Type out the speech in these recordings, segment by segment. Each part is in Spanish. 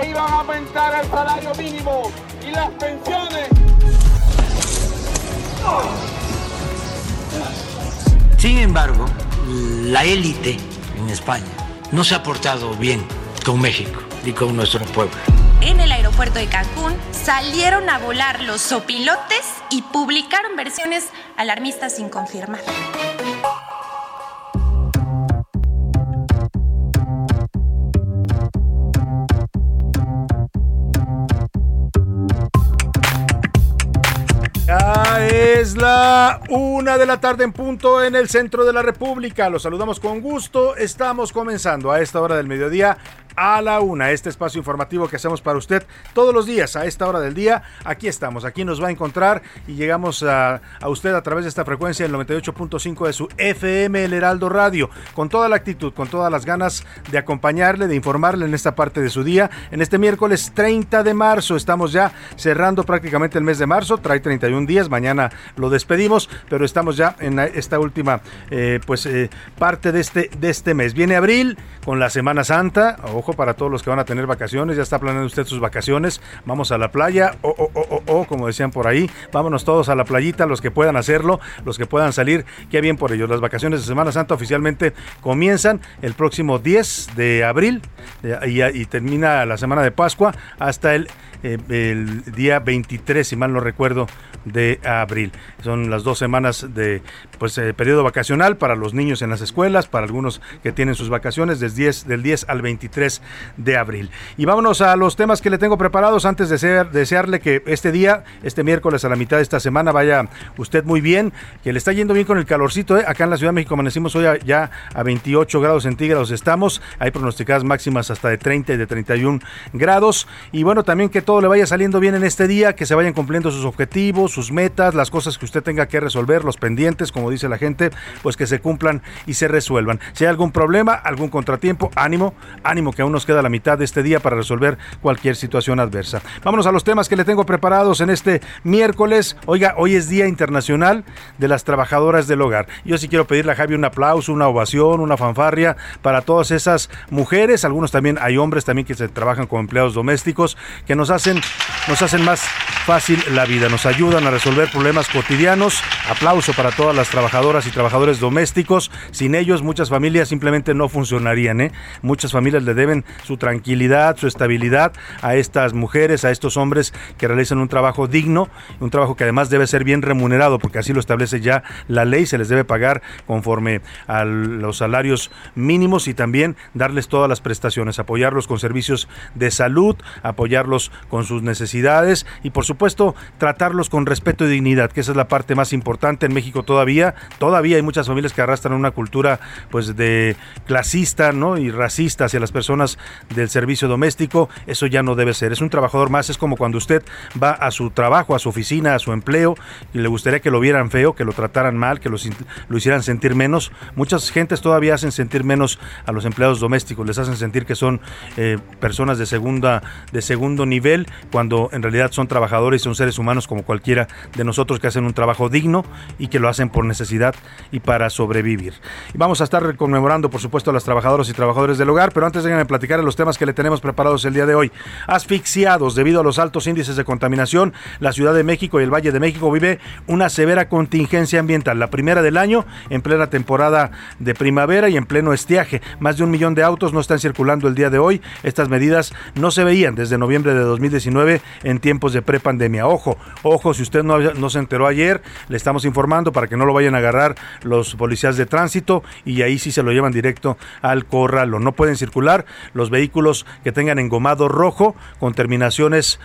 Que iban a aumentar el salario mínimo y las pensiones. Sin embargo, la élite en España no se ha portado bien con México y con nuestro pueblo. En el aeropuerto de Cancún salieron a volar los sopilotes y publicaron versiones alarmistas sin confirmar. La una de la tarde en punto en el centro de la República. Los saludamos con gusto. Estamos comenzando a esta hora del mediodía a la una, este espacio informativo que hacemos para usted todos los días a esta hora del día. Aquí estamos, aquí nos va a encontrar y llegamos a, usted a través de esta frecuencia, el 98.5 de su FM, el Heraldo Radio, con toda la actitud, con todas las ganas de acompañarle, de informarle en esta parte de su día. En este miércoles 30 de marzo, estamos ya cerrando prácticamente el mes de marzo, trae 31 días, mañana lo despedimos, pero estamos ya en esta última eh, pues eh, parte de este, de este mes. Viene abril con la Semana Santa, ojo para todos los que van a tener vacaciones, ya está planeando usted sus vacaciones, vamos a la playa, o, o, o, o, como decían por ahí, vámonos todos a la playita, los que puedan hacerlo, los que puedan salir, qué bien por ellos. Las vacaciones de Semana Santa oficialmente comienzan el próximo 10 de abril y, y termina la semana de Pascua hasta el eh, el día 23, si mal no recuerdo, de abril. Son las dos semanas de pues eh, periodo vacacional para los niños en las escuelas, para algunos que tienen sus vacaciones del 10, del 10 al 23 de abril. Y vámonos a los temas que le tengo preparados antes de desearle que este día, este miércoles a la mitad de esta semana, vaya usted muy bien, que le está yendo bien con el calorcito. ¿eh? Acá en la Ciudad de México amanecimos hoy ya a 28 grados centígrados estamos, hay pronosticadas máximas hasta de 30 y de 31 grados. Y bueno, también que todo le vaya saliendo bien en este día, que se vayan cumpliendo sus objetivos, sus metas, las cosas que usted tenga que resolver, los pendientes, como dice la gente, pues que se cumplan y se resuelvan. Si hay algún problema, algún contratiempo, ánimo, ánimo que aún nos queda la mitad de este día para resolver cualquier situación adversa. Vámonos a los temas que le tengo preparados en este miércoles. Oiga, hoy es Día Internacional de las Trabajadoras del Hogar. Yo sí quiero pedirle a Javi un aplauso, una ovación, una fanfarria para todas esas mujeres, algunos también hay hombres también que se trabajan como empleados domésticos, que nos hacen nos hacen más fácil la vida, nos ayudan a resolver problemas cotidianos. Aplauso para todas las trabajadoras y trabajadores domésticos. Sin ellos muchas familias simplemente no funcionarían. ¿eh? Muchas familias le deben su tranquilidad, su estabilidad a estas mujeres, a estos hombres que realizan un trabajo digno, un trabajo que además debe ser bien remunerado, porque así lo establece ya la ley, se les debe pagar conforme a los salarios mínimos y también darles todas las prestaciones, apoyarlos con servicios de salud, apoyarlos con sus necesidades y por supuesto tratarlos con respeto y dignidad, que esa es la parte más importante en México todavía. Todavía hay muchas familias que arrastran una cultura pues de clasista, ¿no? y racista hacia las personas del servicio doméstico. Eso ya no debe ser. Es un trabajador más, es como cuando usted va a su trabajo, a su oficina, a su empleo y le gustaría que lo vieran feo, que lo trataran mal, que lo hicieran sentir menos. Muchas gentes todavía hacen sentir menos a los empleados domésticos, les hacen sentir que son eh, personas de segunda de segundo nivel cuando en realidad son trabajadores y son seres humanos como cualquiera de nosotros que hacen un trabajo digno y que lo hacen por necesidad y para sobrevivir. Y vamos a estar conmemorando, por supuesto, a las trabajadoras y trabajadores del hogar, pero antes de platicar los temas que le tenemos preparados el día de hoy. Asfixiados debido a los altos índices de contaminación, la Ciudad de México y el Valle de México vive una severa contingencia ambiental, la primera del año en plena temporada de primavera y en pleno estiaje. Más de un millón de autos no están circulando el día de hoy. Estas medidas no se veían desde noviembre de 2019 en tiempos de prepandemia. Ojo, ojo, si usted no, se enteró ayer, le estamos informando para que no lo vayan a agarrar los policías de tránsito y ahí sí se lo llevan directo al corralo. No pueden circular los vehículos que tengan engomado rojo con terminaciones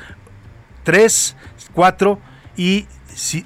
3, 4 y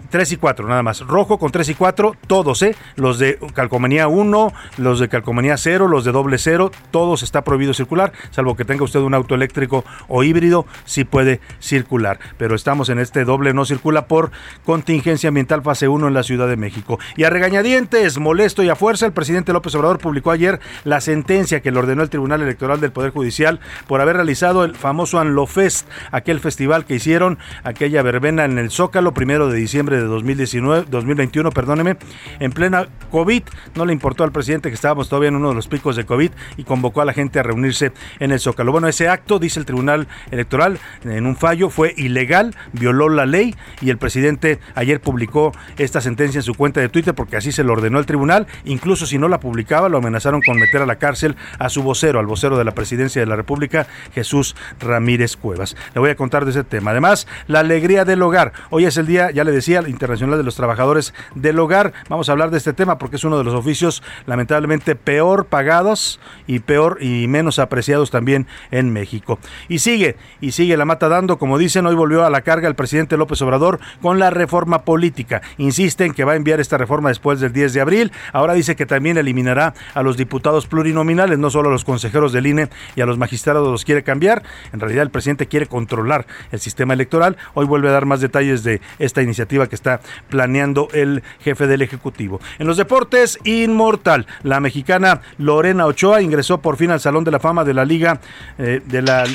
3 y 4, nada más. Rojo con 3 y 4, todos, ¿eh? Los de calcomanía 1, los de calcomanía 0, los de doble 0, todos está prohibido circular, salvo que tenga usted un auto eléctrico o híbrido, sí puede circular. Pero estamos en este doble no circula por contingencia ambiental fase 1 en la Ciudad de México. Y a regañadientes, molesto y a fuerza, el presidente López Obrador publicó ayer la sentencia que le ordenó el Tribunal Electoral del Poder Judicial por haber realizado el famoso Anlofest, aquel festival que hicieron, aquella verbena en el Zócalo, primero de diciembre de 2019, 2021, perdóneme, en plena COVID. No le importó al presidente que estábamos todavía en uno de los picos de COVID y convocó a la gente a reunirse en el Zócalo. Bueno, ese acto, dice el Tribunal Electoral, en un fallo, fue ilegal, violó la ley y el presidente ayer publicó esta sentencia en su cuenta de Twitter porque así se lo ordenó el tribunal. Incluso si no la publicaba, lo amenazaron con meter a la cárcel a su vocero, al vocero de la presidencia de la República, Jesús Ramírez Cuevas. Le voy a contar de ese tema. Además, la alegría del hogar. Hoy es el día, ya le decía, internacional de los trabajadores del hogar. Vamos a hablar de este tema porque es uno de los oficios lamentablemente peor pagados y peor y menos apreciados también en México. Y sigue, y sigue la mata dando, como dicen, hoy volvió a la carga el presidente López Obrador con la reforma política. Insiste en que va a enviar esta reforma después del 10 de abril. Ahora dice que también eliminará a los diputados plurinominales, no solo a los consejeros del INE y a los magistrados los quiere cambiar. En realidad el presidente quiere controlar el sistema electoral. Hoy vuelve a dar más detalles de esta iniciativa que está planeando el jefe del Ejecutivo. En los deportes, inmortal. La mexicana Lorena Ochoa ingresó por fin al Salón de la Fama de la Liga, eh, de la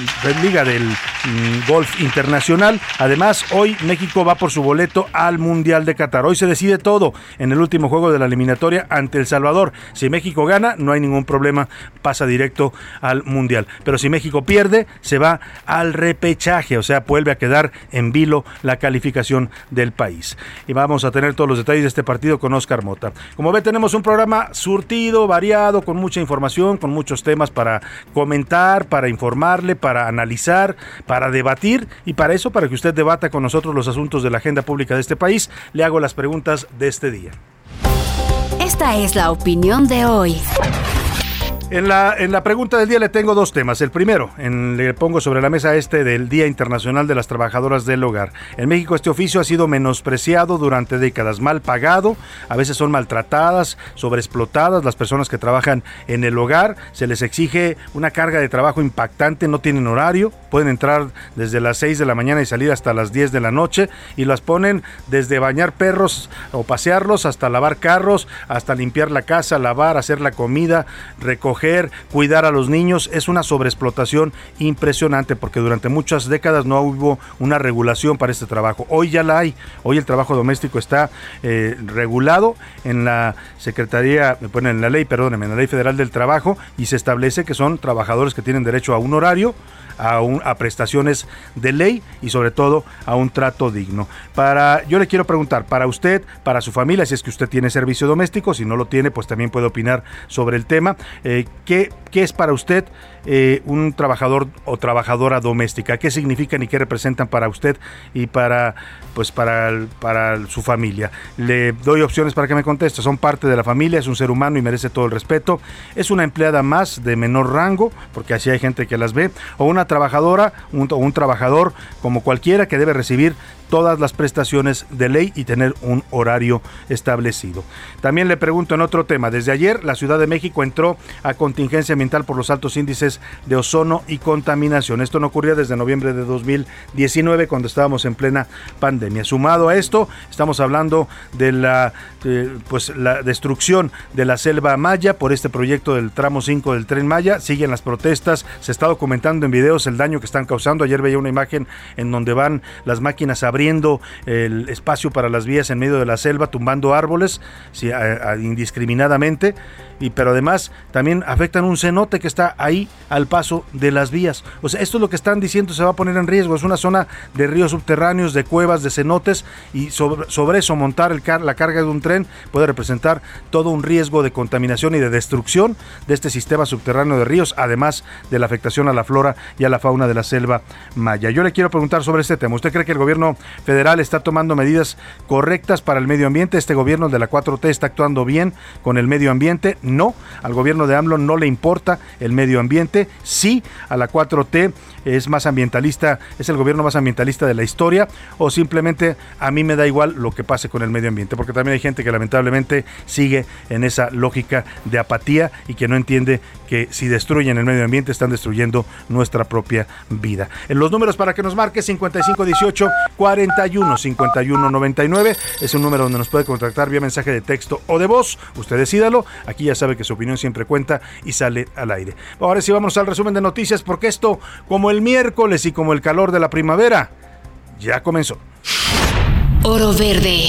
Liga del mm, Golf Internacional. Además, hoy México va por su boleto al Mundial de Qatar. Hoy se decide todo en el último juego de la eliminatoria ante El Salvador. Si México gana, no hay ningún problema, pasa directo al Mundial. Pero si México pierde, se va al repechaje, o sea, vuelve a quedar en vilo la calificación del país. Y vamos a tener todos los detalles de este partido con Oscar Mota. Como ve, tenemos un programa surtido, variado, con mucha información, con muchos temas para comentar, para informarle, para analizar, para debatir y para eso, para que usted debata con nosotros los asuntos de la agenda pública de este país, le hago las preguntas de este día. Esta es la opinión de hoy. En la, en la pregunta del día le tengo dos temas. El primero, en, le pongo sobre la mesa este del Día Internacional de las Trabajadoras del Hogar. En México este oficio ha sido menospreciado durante décadas, mal pagado, a veces son maltratadas, sobreexplotadas las personas que trabajan en el hogar, se les exige una carga de trabajo impactante, no tienen horario, pueden entrar desde las 6 de la mañana y salir hasta las 10 de la noche y las ponen desde bañar perros o pasearlos hasta lavar carros, hasta limpiar la casa, lavar, hacer la comida, recoger cuidar a los niños, es una sobreexplotación impresionante porque durante muchas décadas no hubo una regulación para este trabajo. Hoy ya la hay, hoy el trabajo doméstico está eh, regulado en la Secretaría, bueno, en la ley, perdóneme, en la Ley Federal del Trabajo y se establece que son trabajadores que tienen derecho a un horario, a, a, prestaciones de ley y sobre todo a un trato digno. Para, yo le quiero preguntar, para usted, para su familia, si es que usted tiene servicio doméstico, si no lo tiene, pues también puede opinar sobre el tema. Eh, ¿qué, ¿Qué es para usted eh, un trabajador o trabajadora doméstica? ¿Qué significan y qué representan para usted y para, pues para, para su familia? Le doy opciones para que me conteste. Son parte de la familia, es un ser humano y merece todo el respeto. Es una empleada más de menor rango, porque así hay gente que las ve, o una trabajadora o un trabajador como cualquiera que debe recibir todas las prestaciones de ley y tener un horario establecido. También le pregunto en otro tema, desde ayer la Ciudad de México entró a contingencia ambiental por los altos índices de ozono y contaminación. Esto no ocurría desde noviembre de 2019 cuando estábamos en plena pandemia. Sumado a esto, estamos hablando de la eh, pues la destrucción de la selva maya por este proyecto del tramo 5 del tren Maya. Siguen las protestas, se está documentando en videos el daño que están causando. Ayer veía una imagen en donde van las máquinas a abriendo el espacio para las vías en medio de la selva, tumbando árboles indiscriminadamente, y, pero además también afectan un cenote que está ahí al paso de las vías. O sea, esto es lo que están diciendo, se va a poner en riesgo. Es una zona de ríos subterráneos, de cuevas, de cenotes, y sobre, eso montar la carga de un tren puede representar todo un riesgo de contaminación y de destrucción de este sistema subterráneo de ríos, además de la afectación a la flora y a la fauna de la selva maya. Yo le quiero preguntar sobre este tema. ¿Usted cree que el gobierno federal está tomando medidas correctas para el medio ambiente. Este gobierno de la 4T está actuando bien con el medio ambiente. No, al gobierno de AMLO no le importa el medio ambiente, sí a la 4T es más ambientalista, es el gobierno más ambientalista de la historia, o simplemente a mí me da igual lo que pase con el medio ambiente, porque también hay gente que lamentablemente sigue en esa lógica de apatía y que no entiende que si destruyen el medio ambiente están destruyendo nuestra propia vida. En los números para que nos marque 5518 41 51 99 es un número donde nos puede contactar vía mensaje de texto o de voz. Usted decídalo. Aquí ya sabe que su opinión siempre cuenta y sale al aire. Ahora sí vamos al resumen de noticias porque esto, como el miércoles y como el calor de la primavera, ya comenzó. Oro Verde.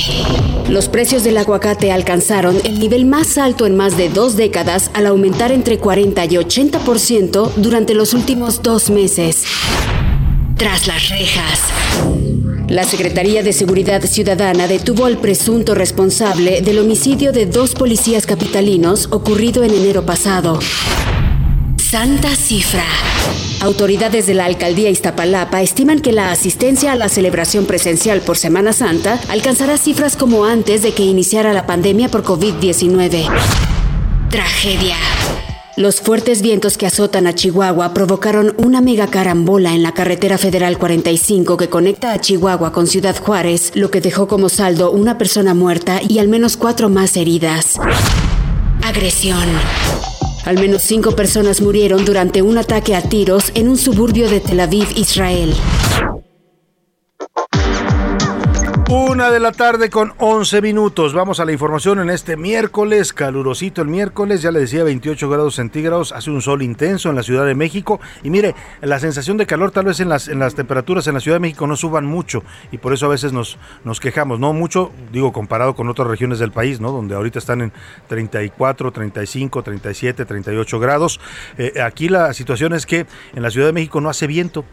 Los precios del aguacate alcanzaron el nivel más alto en más de dos décadas al aumentar entre 40 y 80% durante los últimos dos meses. Tras las rejas. La Secretaría de Seguridad Ciudadana detuvo al presunto responsable del homicidio de dos policías capitalinos ocurrido en enero pasado. Santa cifra. Autoridades de la alcaldía Iztapalapa estiman que la asistencia a la celebración presencial por Semana Santa alcanzará cifras como antes de que iniciara la pandemia por COVID-19. Tragedia. Los fuertes vientos que azotan a Chihuahua provocaron una mega carambola en la carretera federal 45 que conecta a Chihuahua con Ciudad Juárez, lo que dejó como saldo una persona muerta y al menos cuatro más heridas. Agresión. Al menos cinco personas murieron durante un ataque a tiros en un suburbio de Tel Aviv, Israel. Una de la tarde con 11 minutos. Vamos a la información en este miércoles, calurosito el miércoles, ya le decía 28 grados centígrados, hace un sol intenso en la Ciudad de México. Y mire, la sensación de calor tal vez en las, temperaturas en la Ciudad de México no suban mucho y por eso a veces nos, nos quejamos, no mucho, digo, comparado con otras regiones del país, ¿no? Donde ahorita están en 34, 35, 37, 38 grados. Eh, aquí la situación es que en la Ciudad de México no hace viento.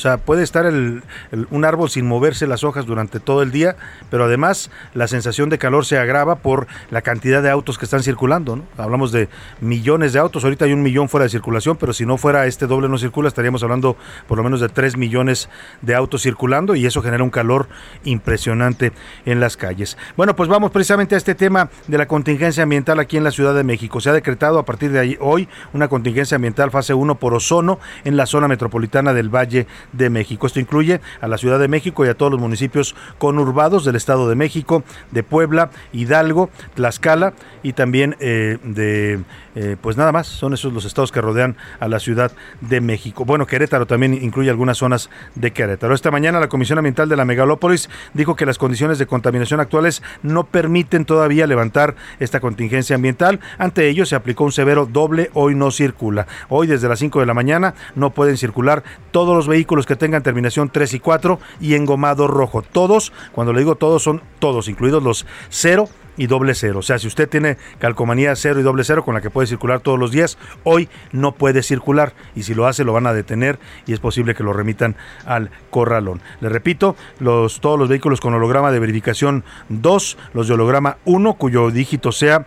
O sea, puede estar un árbol sin moverse las hojas durante todo el día, pero además la sensación de calor se agrava por la cantidad de autos que están circulando. Hablamos de millones de autos, ahorita hay un millón fuera de circulación, pero si no fuera este doble no circula, estaríamos hablando por lo menos de tres millones de autos circulando y eso genera un calor impresionante en las calles. Bueno, pues vamos precisamente a este tema de la contingencia ambiental aquí en la Ciudad de México. Se ha decretado a partir de hoy una contingencia ambiental fase 1 por ozono en la zona metropolitana del Valle de México. Esto incluye a la Ciudad de México y a todos los municipios conurbados del Estado de México, de Puebla, Hidalgo, Tlaxcala y también eh, de, eh, pues nada más, son esos los estados que rodean a la Ciudad de México. Bueno, Querétaro también incluye algunas zonas de Querétaro. Esta mañana la Comisión Ambiental de la Megalópolis dijo que las condiciones de contaminación actuales no permiten todavía levantar esta contingencia ambiental. Ante ello se aplicó un severo doble hoy no circula. Hoy desde las 5 de la mañana no pueden circular todos los vehículos que tengan terminación 3 y 4 y engomado rojo. Todos, cuando le digo todos, son todos, incluidos los 0 y doble cero. O sea, si usted tiene calcomanía cero y doble cero con la que puede circular todos los días, hoy no puede circular y si lo hace lo van a detener y es posible que lo remitan al corralón. Le repito, todos los vehículos con holograma de verificación 2, los de holograma 1, cuyo dígito sea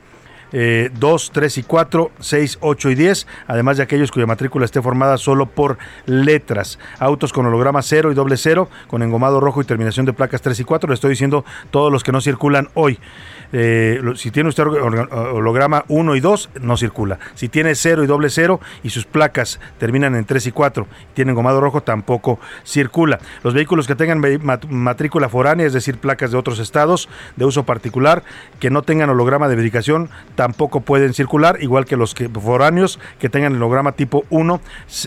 2, 3 y 4, 6, 8 y 10, además de aquellos cuya matrícula esté formada solo por letras. Autos con holograma 0 y doble 0, con engomado rojo y terminación de placas 3 y 4, le estoy diciendo todos los que no circulan hoy. Eh, si tiene usted holograma 1 y 2, no circula. Si tiene 0 y doble 0 y sus placas terminan en 3 y 4, tienen engomado rojo, tampoco circula. Los vehículos que tengan matrícula foránea, es decir, placas de otros estados de uso particular, que no tengan holograma de verificación, tampoco pueden circular, igual que los foráneos que tengan el holograma tipo 1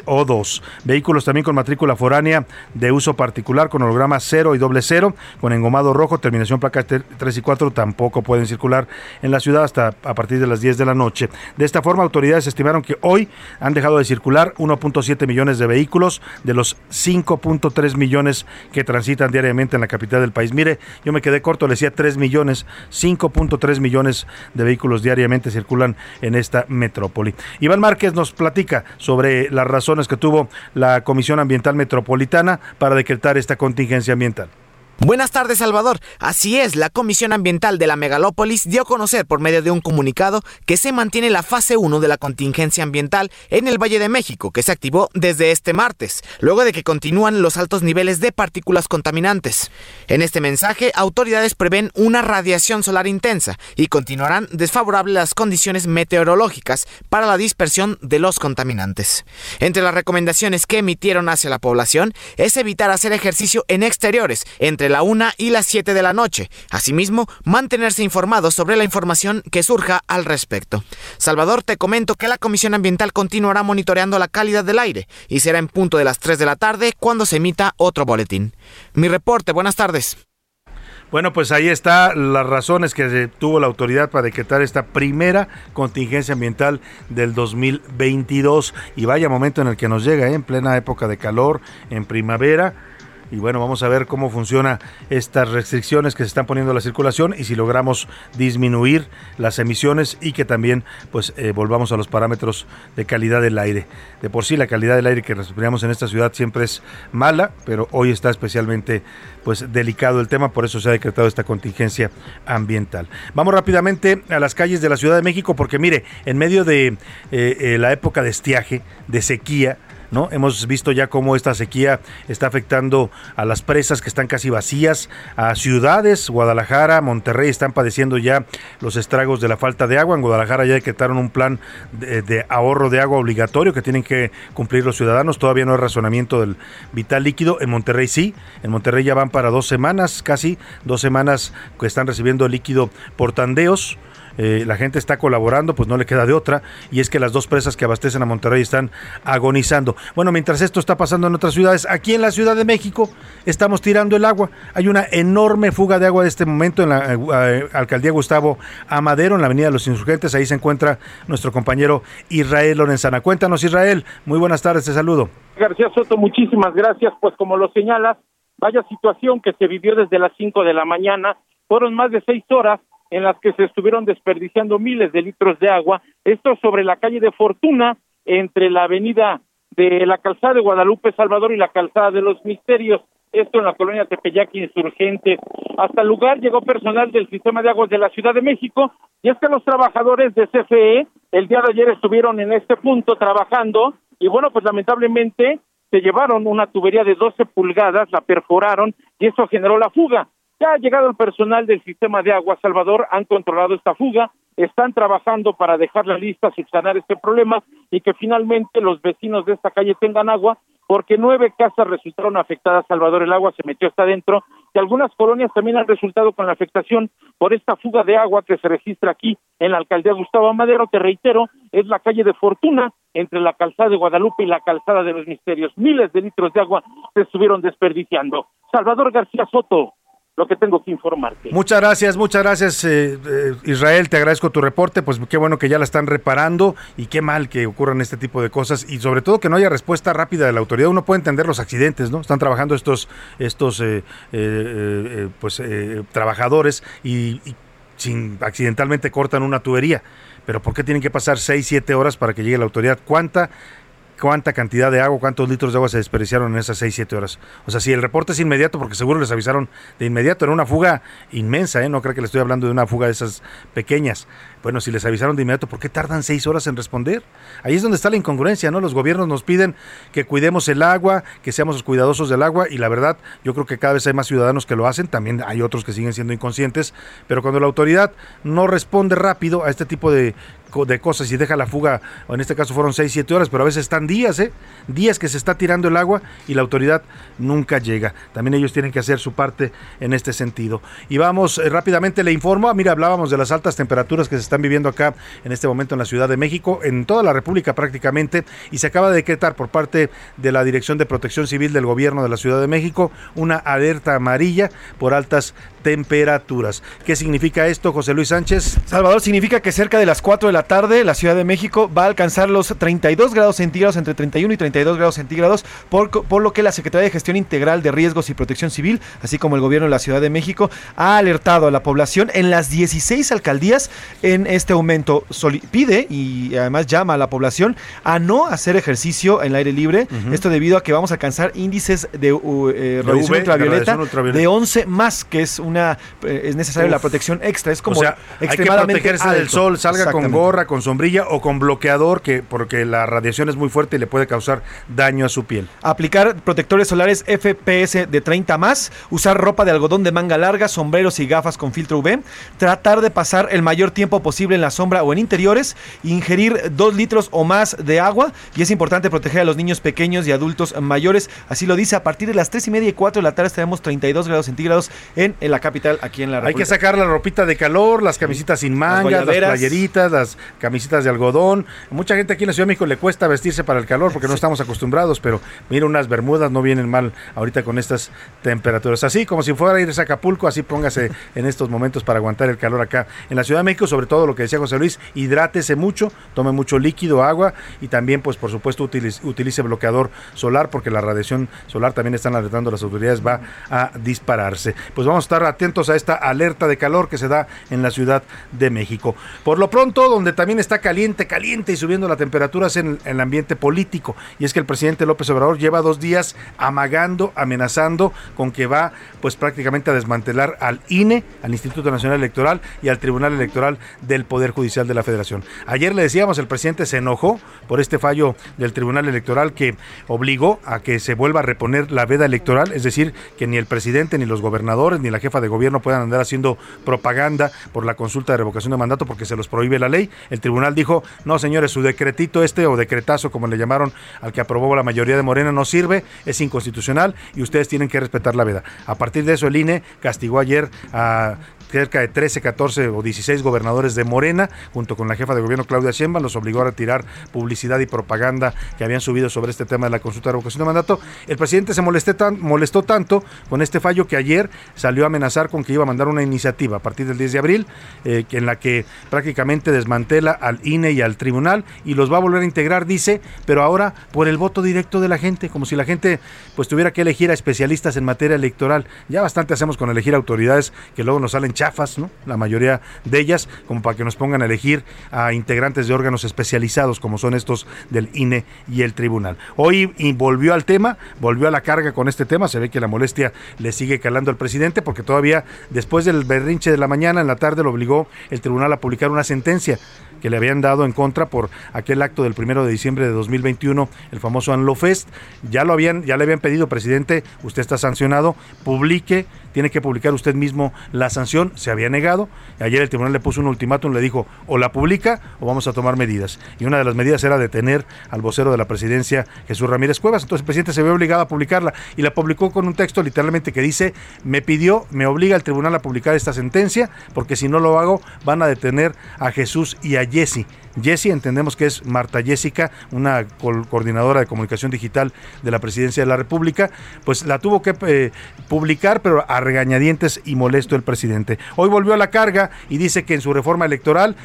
o 2. Vehículos también con matrícula foránea de uso particular con holograma 0 y doble 0, con engomado rojo, terminación placa 3 y 4, tampoco pueden circular en la ciudad hasta a partir de las 10 de la noche. De esta forma, autoridades estimaron que hoy han dejado de circular 1.7 millones de vehículos de los 5.3 millones que transitan diariamente en la capital del país. Mire, yo me quedé corto, le decía 3 millones, 5.3 millones de vehículos diariamente circulan en esta metrópoli. Iván Márquez nos platica sobre las razones que tuvo la Comisión Ambiental Metropolitana para decretar esta contingencia ambiental. Buenas tardes, Salvador. Así es, la Comisión Ambiental de la Megalópolis dio a conocer por medio de un comunicado que se mantiene la fase 1 de la contingencia ambiental en el Valle de México, que se activó desde este martes, luego de que continúan los altos niveles de partículas contaminantes. En este mensaje, autoridades prevén una radiación solar intensa y continuarán desfavorables las condiciones meteorológicas para la dispersión de los contaminantes. Entre las recomendaciones que emitieron hacia la población es evitar hacer ejercicio en exteriores entre la 1 y las 7 de la noche. Asimismo, mantenerse informado sobre la información que surja al respecto. Salvador, te comento que la Comisión Ambiental continuará monitoreando la calidad del aire y será en punto de las 3 de la tarde cuando se emita otro boletín. Mi reporte, buenas tardes. Bueno, pues ahí está las razones que tuvo la autoridad para decretar esta primera contingencia ambiental del 2022. Y vaya momento en el que nos llega, ¿eh? en plena época de calor, en primavera y bueno, vamos a ver cómo funciona estas restricciones que se están poniendo a la circulación y si logramos disminuir las emisiones y que también pues eh, volvamos a los parámetros de calidad del aire. De por sí la calidad del aire que respiramos en esta ciudad siempre es mala, pero hoy está especialmente pues delicado el tema, por eso se ha decretado esta contingencia ambiental. Vamos rápidamente a las calles de la Ciudad de México porque mire, en medio de eh, eh, la época de estiaje, de sequía, ¿no? Hemos visto ya cómo esta sequía está afectando a las presas que están casi vacías, a ciudades, Guadalajara, Monterrey están padeciendo ya los estragos de la falta de agua. En Guadalajara ya decretaron un plan de, ahorro de agua obligatorio que tienen que cumplir los ciudadanos. Todavía no hay razonamiento del vital líquido. En Monterrey sí. En Monterrey ya van para dos semanas, casi dos semanas que están recibiendo líquido por tandeos. Eh, la gente está colaborando, pues no le queda de otra, y es que las dos presas que abastecen a Monterrey están agonizando. Bueno, mientras esto está pasando en otras ciudades, aquí en la Ciudad de México estamos tirando el agua. Hay una enorme fuga de agua de este momento en la eh, alcaldía Gustavo Amadero, en la Avenida de los Insurgentes. Ahí se encuentra nuestro compañero Israel Lorenzana. Cuéntanos, Israel. Muy buenas tardes, te saludo. García Soto, muchísimas gracias. Pues como lo señalas, vaya situación que se vivió desde las 5 de la mañana. Fueron más de seis horas en las que se estuvieron desperdiciando miles de litros de agua, esto sobre la calle de Fortuna, entre la avenida de la calzada de Guadalupe Salvador y la calzada de los Misterios, esto en la colonia Tepeyac Insurgente. Hasta el lugar llegó personal del sistema de aguas de la Ciudad de México, y es que los trabajadores de CFE el día de ayer estuvieron en este punto trabajando, y bueno, pues lamentablemente se llevaron una tubería de 12 pulgadas, la perforaron, y eso generó la fuga. Ya ha llegado el personal del sistema de agua Salvador, han controlado esta fuga, están trabajando para dejar la lista, subsanar este problema y que finalmente los vecinos de esta calle tengan agua, porque nueve casas resultaron afectadas, Salvador, el agua se metió hasta adentro y algunas colonias también han resultado con la afectación por esta fuga de agua que se registra aquí en la alcaldía Gustavo Madero, te reitero, es la calle de Fortuna, entre la calzada de Guadalupe y la calzada de los Misterios. Miles de litros de agua se estuvieron desperdiciando. Salvador García Soto, lo que tengo que informarte. Muchas gracias, muchas gracias eh, eh, Israel, te agradezco tu reporte, pues qué bueno que ya la están reparando y qué mal que ocurran este tipo de cosas y sobre todo que no haya respuesta rápida de la autoridad. Uno puede entender los accidentes, ¿no? Están trabajando estos, estos eh, pues, trabajadores y, y sin accidentalmente cortan una tubería. Pero ¿por qué tienen que pasar 6, 7 horas para que llegue la autoridad? ¿Cuánta cuánta cantidad de agua, cuántos litros de agua se desperdiciaron en esas 6, 7 horas. O sea, si el reporte es inmediato, porque seguro les avisaron de inmediato, era una fuga inmensa, ¿eh? no creo que le estoy hablando de una fuga de esas pequeñas. Bueno, si les avisaron de inmediato, ¿por qué tardan 6 horas en responder? Ahí es donde está la incongruencia, ¿no? Los gobiernos nos piden que cuidemos el agua, que seamos cuidadosos del agua, y la verdad, yo creo que cada vez hay más ciudadanos que lo hacen, también hay otros que siguen siendo inconscientes, pero cuando la autoridad no responde rápido a este tipo de de cosas y deja la fuga, o en este caso fueron 6, 7 horas, pero a veces están días, ¿eh? Días que se está tirando el agua y la autoridad nunca llega. También ellos tienen que hacer su parte en este sentido. Y vamos, eh, rápidamente le informo, mira, hablábamos de las altas temperaturas que se están viviendo acá en este momento en la Ciudad de México, en toda la República prácticamente, y se acaba de decretar por parte de la Dirección de Protección Civil del Gobierno de la Ciudad de México una alerta amarilla por altas temperaturas. ¿Qué significa esto, José Luis Sánchez? Salvador, significa que cerca de las 4 de la tarde, la Ciudad de México va a alcanzar los 32 grados centígrados, entre 31 y 32 grados centígrados, por, por lo que la Secretaría de Gestión Integral de Riesgos y Protección Civil, así como el gobierno de la Ciudad de México, ha alertado a la población en las 16 alcaldías en este aumento. pide y además llama a la población a no hacer ejercicio en el aire libre. Esto debido a que vamos a alcanzar índices de, uh, radiación, ultravioleta de 11 más, que es una eh, es necesaria la protección extra. Es como o sea, extremadamente hay que protegerse del sol, salga con gorra, con sombrilla o con bloqueador, que porque la radiación es muy fuerte y le puede causar daño a su piel. Aplicar protectores solares FPS de 30 más, usar ropa de algodón de manga larga, sombreros y gafas con filtro UV, tratar de pasar el mayor tiempo posible en la sombra o en interiores, ingerir 2 litros o más de agua y es importante proteger a los niños pequeños y adultos mayores. Así lo dice, a partir de las 3 y media y 4 de la tarde tenemos 32 grados centígrados en, la capital, aquí en la República. Hay que sacar la ropita de calor, las camisetas sin mangas, las, playeritas, las camisitas de algodón. Mucha gente aquí en la Ciudad de México le cuesta vestirse para el calor porque no estamos acostumbrados, pero mira, unas bermudas no vienen mal ahorita con estas temperaturas. Así como si fuera a ir a Acapulco, así póngase en estos momentos para aguantar el calor acá en la Ciudad de México, sobre todo lo que decía José Luis, hidrátese mucho, tome mucho líquido, agua y también pues por supuesto utilice, bloqueador solar porque la radiación solar también están alertando las autoridades va a dispararse. Pues vamos a estar atentos a esta alerta de calor que se da en la Ciudad de México. Por lo pronto, donde también está caliente, caliente y subiendo la temperatura es en, el ambiente político. Y es que el presidente López Obrador lleva dos días amagando, amenazando con que va pues prácticamente a desmantelar al INE, al Instituto Nacional Electoral y al Tribunal Electoral del Poder Judicial de la Federación. Ayer le decíamos, el presidente se enojó por este fallo del Tribunal Electoral que obligó a que se vuelva a reponer la veda electoral, es decir, que ni el presidente, ni los gobernadores, ni la jefa de gobierno puedan andar haciendo propaganda por la consulta de revocación de mandato porque se los prohíbe la ley. El tribunal dijo, no señores, su decretito este o decretazo, como le llamaron al que aprobó la mayoría de Morena, no sirve, es inconstitucional y ustedes tienen que respetar la veda. A partir de eso, el INE castigó ayer a cerca de 13, 14 o 16 gobernadores de Morena, junto con la jefa de gobierno Claudia Sheinbaum, los obligó a retirar publicidad y propaganda que habían subido sobre este tema de la consulta de revocación de mandato. El presidente se molestó tanto con este fallo que ayer salió a amenazar con que iba a mandar una iniciativa a partir del 10 de abril, eh, en la que prácticamente desmantela al INE y al tribunal y los va a volver a integrar, dice, pero ahora por el voto directo de la gente, como si la gente pues tuviera que elegir a especialistas en materia electoral. Ya bastante hacemos con elegir autoridades que luego nos salen chafas, ¿no? La mayoría de ellas, como para que nos pongan a elegir a integrantes de órganos especializados, como son estos del INE y el tribunal. Hoy volvió al tema, volvió a la carga con este tema. Se ve que la molestia le sigue calando al presidente, porque todavía después del berrinche de la mañana, en la tarde, lo obligó el tribunal a publicar una sentencia que le habían dado en contra por aquel acto del primero de diciembre de 2021, el famoso Anlofest. Ya lo habían, ya le habían pedido, presidente, usted está sancionado, publique tiene que publicar usted mismo la sanción, se había negado. Ayer el tribunal le puso un ultimátum, le dijo, o la publica o vamos a tomar medidas. Y una de las medidas era detener al vocero de la presidencia, Jesús Ramírez Cuevas. Entonces el presidente se ve obligado a publicarla y la publicó con un texto literalmente que dice, me pidió, me obliga el tribunal a publicar esta sentencia, porque si no lo hago van a detener a Jesús y a Jesse. Jesse entendemos que es Marta Jessica, una coordinadora de comunicación digital de la Presidencia de la República, pues la tuvo que eh, publicar, pero a regañadientes y molesto el presidente. Hoy volvió a la carga y dice que en su reforma electoral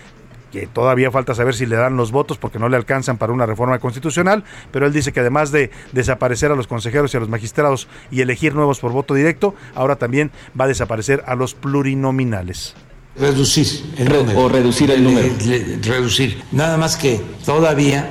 que todavía falta saber si le dan los votos porque no le alcanzan para una reforma constitucional, pero él dice que además de desaparecer a los consejeros y a los magistrados y elegir nuevos por voto directo, ahora también va a desaparecer a los plurinominales. Reducir el número. O reducir el número. reducir. Nada más que todavía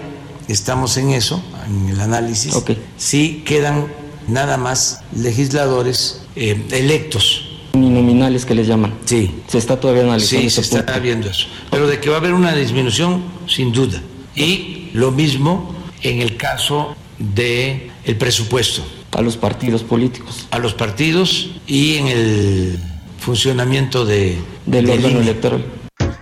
estamos en eso, en el análisis. Okay. Sí quedan nada más legisladores eh, electos. Nominales que les llaman. Sí. Se está todavía analizando. Sí, se está viendo eso. Pero de que va a haber una disminución, sin duda. Y lo mismo en el caso de el presupuesto. A los partidos políticos. A los partidos y en el funcionamiento de, del órgano electoral.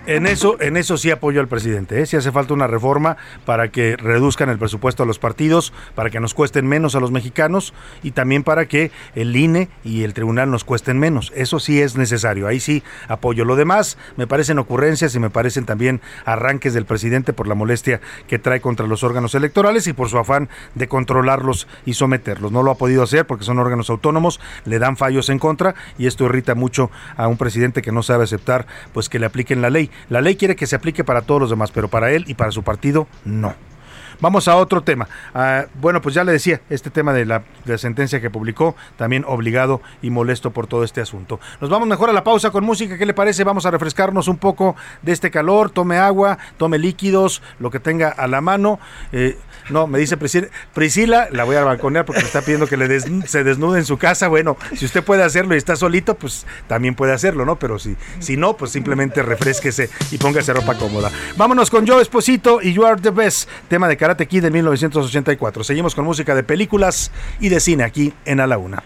En eso, en eso sí apoyo al presidente. ¿eh? Si hace falta una reforma para que reduzcan el presupuesto a los partidos, para que nos cuesten menos a los mexicanos y también para que el INE y el tribunal nos cuesten menos. Eso sí es necesario. Ahí sí apoyo. Lo demás me parecen ocurrencias y me parecen también arranques del presidente por la molestia que trae contra los órganos electorales y por su afán de controlarlos y someterlos. No lo ha podido hacer porque son órganos autónomos, le dan fallos en contra y esto irrita mucho a un presidente que no sabe aceptar pues que le apliquen la ley. La ley quiere que se aplique para todos los demás, pero para él y para su partido no. Vamos a otro tema. Ah, bueno, pues ya le decía, este tema de la, sentencia que publicó, también obligado y molesto por todo este asunto. Nos vamos mejor a la pausa con música, ¿qué le parece? Vamos a refrescarnos un poco de este calor, tome agua, tome líquidos, lo que tenga a la mano. Eh, no, me dice Priscila, Priscila, la voy a balconear porque me está pidiendo que se desnude en su casa. Bueno, si usted puede hacerlo y está solito, pues también puede hacerlo, ¿no? Pero si, si no, pues simplemente refresquese y póngase ropa cómoda. Vámonos con Joe Esposito y You Are the Best, tema de Karate Kid de 1984. Seguimos con música de películas y de cine aquí en A la Una.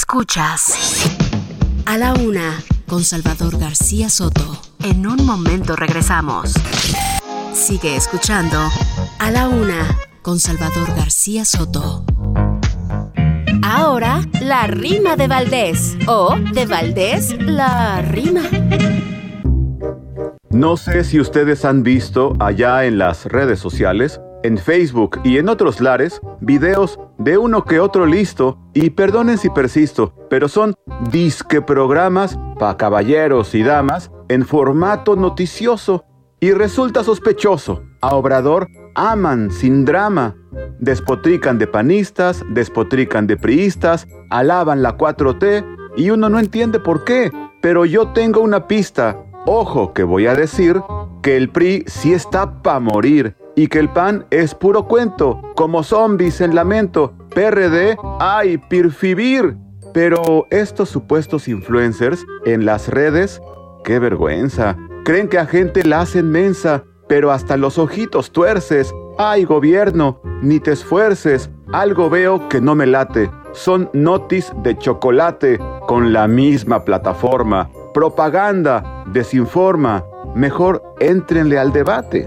Escuchas A la Una con Salvador García Soto. En un momento regresamos. Sigue escuchando A la Una con Salvador García Soto. Ahora, la rima de Valdés. O de Valdés, la rima. No sé si ustedes han visto allá en las redes sociales, en Facebook y en otros lares, videos de uno que otro listo, y perdonen si persisto, pero son disque programas para caballeros y damas en formato noticioso. Y resulta sospechoso. A Obrador aman sin drama. Despotrican de panistas, despotrican de priistas, alaban la 4T y uno no entiende por qué. Pero yo tengo una pista. Ojo que voy a decir que el PRI sí está pa' morir y que el PAN es puro cuento, como zombies en lamento. PRD, ay, pirfivir. Pero estos supuestos influencers en las redes, qué vergüenza. Creen que a gente la hacen mensa, pero hasta los ojitos tuerces. Ay, gobierno, ni te esfuerces. Algo veo que no me late. Son notis de chocolate con la misma plataforma. Propaganda, desinforma. Mejor éntrenle al debate.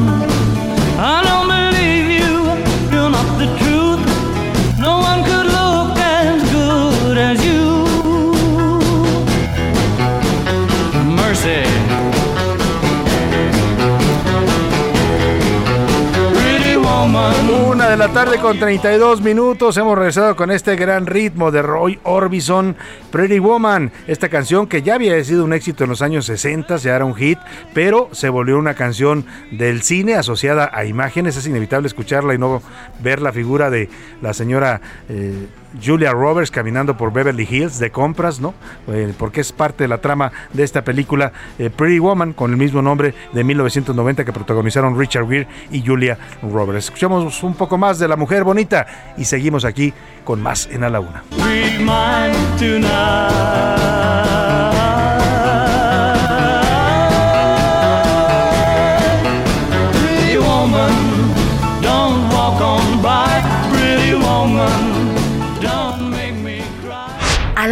De la tarde con 32 minutos. Hemos regresado con este gran ritmo de Roy Orbison, Pretty Woman. Esta canción que ya había sido un éxito en los años 60, ya era un hit, pero se volvió una canción del cine asociada a imágenes. Es inevitable escucharla y no ver la figura de la señora eh, Julia Roberts caminando por Beverly Hills de compras, ¿no? Eh, porque es parte de la trama de esta película eh, Pretty Woman con el mismo nombre de 1990 que protagonizaron Richard Gere y Julia Roberts. Escuchamos un poco más de la mujer bonita y seguimos aquí con más en A la Una.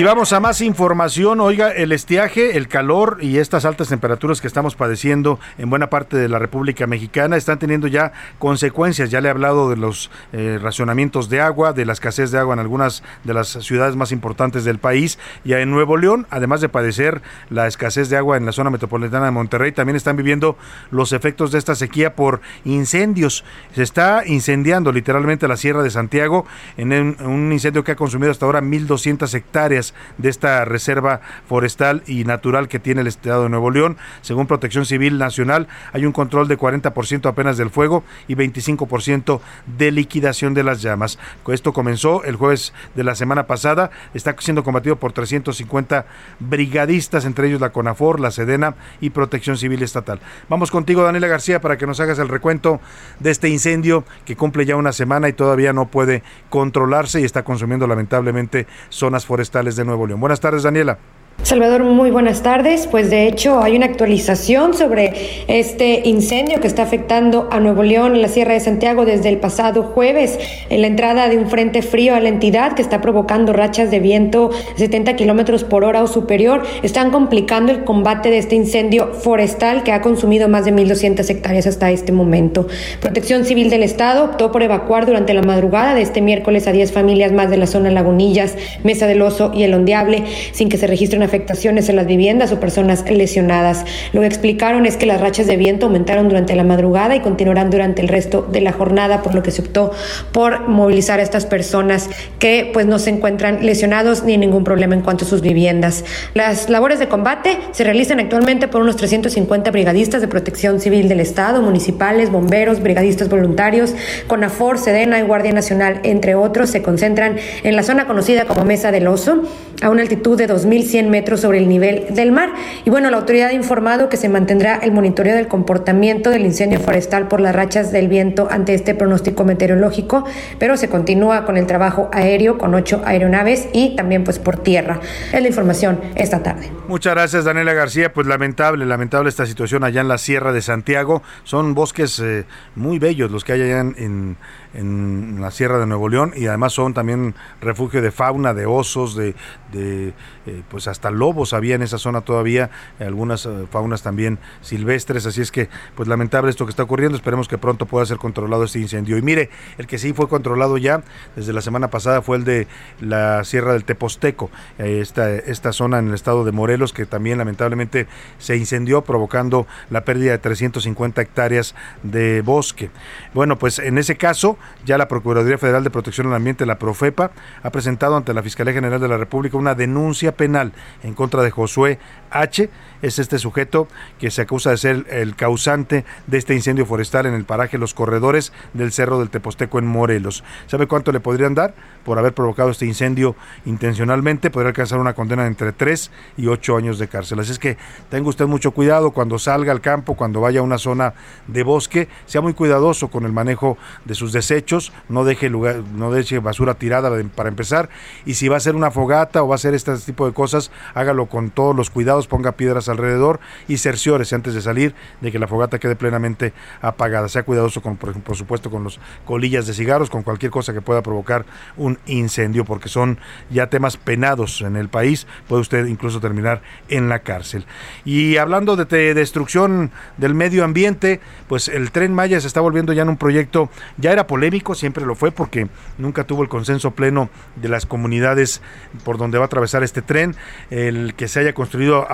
Y vamos a más información. Oiga, el estiaje, el calor y estas altas temperaturas que estamos padeciendo en buena parte de la República Mexicana están teniendo ya consecuencias. Ya le he hablado de los eh, racionamientos de agua, de la escasez de agua en algunas de las ciudades más importantes del país. Y en Nuevo León, además de padecer la escasez de agua en la zona metropolitana de Monterrey, también están viviendo los efectos de esta sequía por incendios. Se está incendiando literalmente la Sierra de Santiago en un incendio que ha consumido hasta ahora 1.200 hectáreas. De esta reserva forestal y natural que tiene el Estado de Nuevo León. Según Protección Civil Nacional, hay un control de 40% apenas del fuego y 25% de liquidación de las llamas. Esto comenzó el jueves de la semana pasada, está siendo combatido por 350 brigadistas, entre ellos la CONAFOR, la SEDENA y Protección Civil Estatal. Vamos contigo, Daniela García, para que nos hagas el recuento de este incendio que cumple ya una semana y todavía no puede controlarse y está consumiendo lamentablemente zonas forestales de Nuevo León. Buenas tardes, Daniela. Salvador, muy buenas tardes. Pues de hecho hay una actualización sobre este incendio que está afectando a Nuevo León en la Sierra de Santiago desde el pasado jueves. En la entrada de un frente frío a la entidad que está provocando rachas de viento de 70 kilómetros por hora o superior, están complicando el combate de este incendio forestal que ha consumido más de 1.200 hectáreas hasta este momento. Protección Civil del Estado optó por evacuar durante la madrugada de este miércoles a 10 familias más de la zona Lagunillas, Mesa del Oso y El Ondeable, sin que se registre una afectaciones en las viviendas o personas lesionadas. Lo que explicaron es que las rachas de viento aumentaron durante la madrugada y continuarán durante el resto de la jornada, por lo que se optó por movilizar a estas personas que pues no se encuentran lesionados ni ningún problema en cuanto a sus viviendas. Las labores de combate se realizan actualmente por unos 350 brigadistas de protección civil del Estado, municipales, bomberos, brigadistas voluntarios, CONAFOR, SEDENA y Guardia Nacional, entre otros, se concentran en la zona conocida como Mesa del Oso, a una altitud de 2.100 metros sobre el nivel del mar. Y bueno, la autoridad ha informado que se mantendrá el monitoreo del comportamiento del incendio forestal por las rachas del viento ante este pronóstico meteorológico, pero se continúa con el trabajo aéreo con ocho aeronaves y también pues por tierra. Es la información esta tarde. Muchas gracias Daniela García, pues lamentable, lamentable esta situación allá en la Sierra de Santiago. Son bosques eh, muy bellos los que hay allá en la Sierra de Nuevo León y además son también refugio de fauna, de osos, de, de eh, pues hasta lobos había en esa zona todavía, algunas eh, faunas también silvestres, así es que pues lamentable esto que está ocurriendo, esperemos que pronto pueda ser controlado este incendio. Y mire, el que sí fue controlado ya desde la semana pasada fue el de la Sierra del Teposteco, eh, esta, esta zona en el estado de Morelos que también lamentablemente se incendió provocando la pérdida de 350 hectáreas de bosque. Bueno, pues en ese caso ya la Procuraduría Federal de Protección al Ambiente, la Profepa, ha presentado ante la Fiscalía General de la República una denuncia penal en contra de Josué H. Es este sujeto que se acusa de ser el causante de este incendio forestal en el paraje Los Corredores del Cerro del Teposteco en Morelos. ¿Sabe cuánto le podrían dar por haber provocado este incendio intencionalmente? Podría alcanzar una condena de entre 3 y 8 años de cárcel. Así es que tenga usted mucho cuidado cuando salga al campo, cuando vaya a una zona de bosque, sea muy cuidadoso con el manejo de sus desechos, no deje lugar, no deje basura tirada para empezar, y si va a hacer una fogata o va a hacer este tipo de cosas, hágalo con todos los cuidados, ponga piedras alrededor y cerciórese antes de salir de que la fogata quede plenamente apagada. Sea cuidadoso con, por, supuesto, con los colillas de cigarros, con cualquier cosa que pueda provocar un incendio, porque son ya temas penados en el país, puede usted incluso terminar en la cárcel. Y hablando de destrucción del medio ambiente, pues el tren Maya se está volviendo ya en un proyecto, ya era polémico, siempre lo fue porque nunca tuvo el consenso pleno de las comunidades por donde va a atravesar este tren, el que se haya construido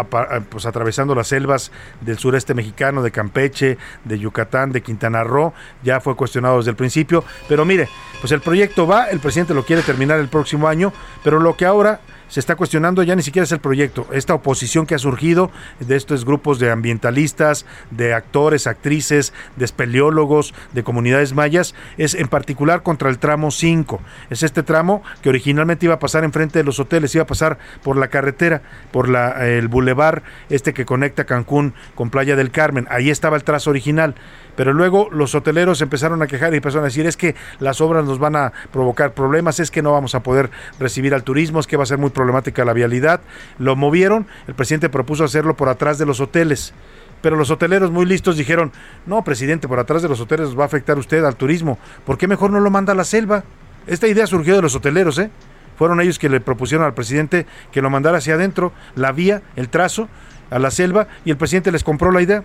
pues atravesando las selvas del sureste mexicano, de Campeche, de Yucatán, de Quintana Roo, ya fue cuestionado desde el principio, pero mire, pues el proyecto va, el presidente lo quiere terminar el próximo año, pero lo que ahora se está cuestionando ya ni siquiera es el proyecto, esta oposición que ha surgido de estos grupos de ambientalistas, de actores, actrices, de espeleólogos, de comunidades mayas, es en particular contra el tramo 5. Es este tramo que originalmente iba a pasar enfrente de los hoteles, iba a pasar por la carretera, por la, el bulevar este que conecta Cancún con Playa del Carmen. Ahí estaba el trazo original pero luego los hoteleros empezaron a quejar y empezaron a decir es que las obras nos van a provocar problemas, es que no vamos a poder recibir al turismo, es que va a ser muy problemática la vialidad. Lo movieron, el presidente propuso hacerlo por atrás de los hoteles. Pero los hoteleros muy listos dijeron, no, presidente, por atrás de los hoteles va a afectar usted al turismo. ¿Por qué mejor no lo manda a la selva? Esta idea surgió de los hoteleros, ¿eh? Fueron ellos que le propusieron al presidente que lo mandara hacia adentro, la vía, el trazo, a la selva, y el presidente les compró la idea.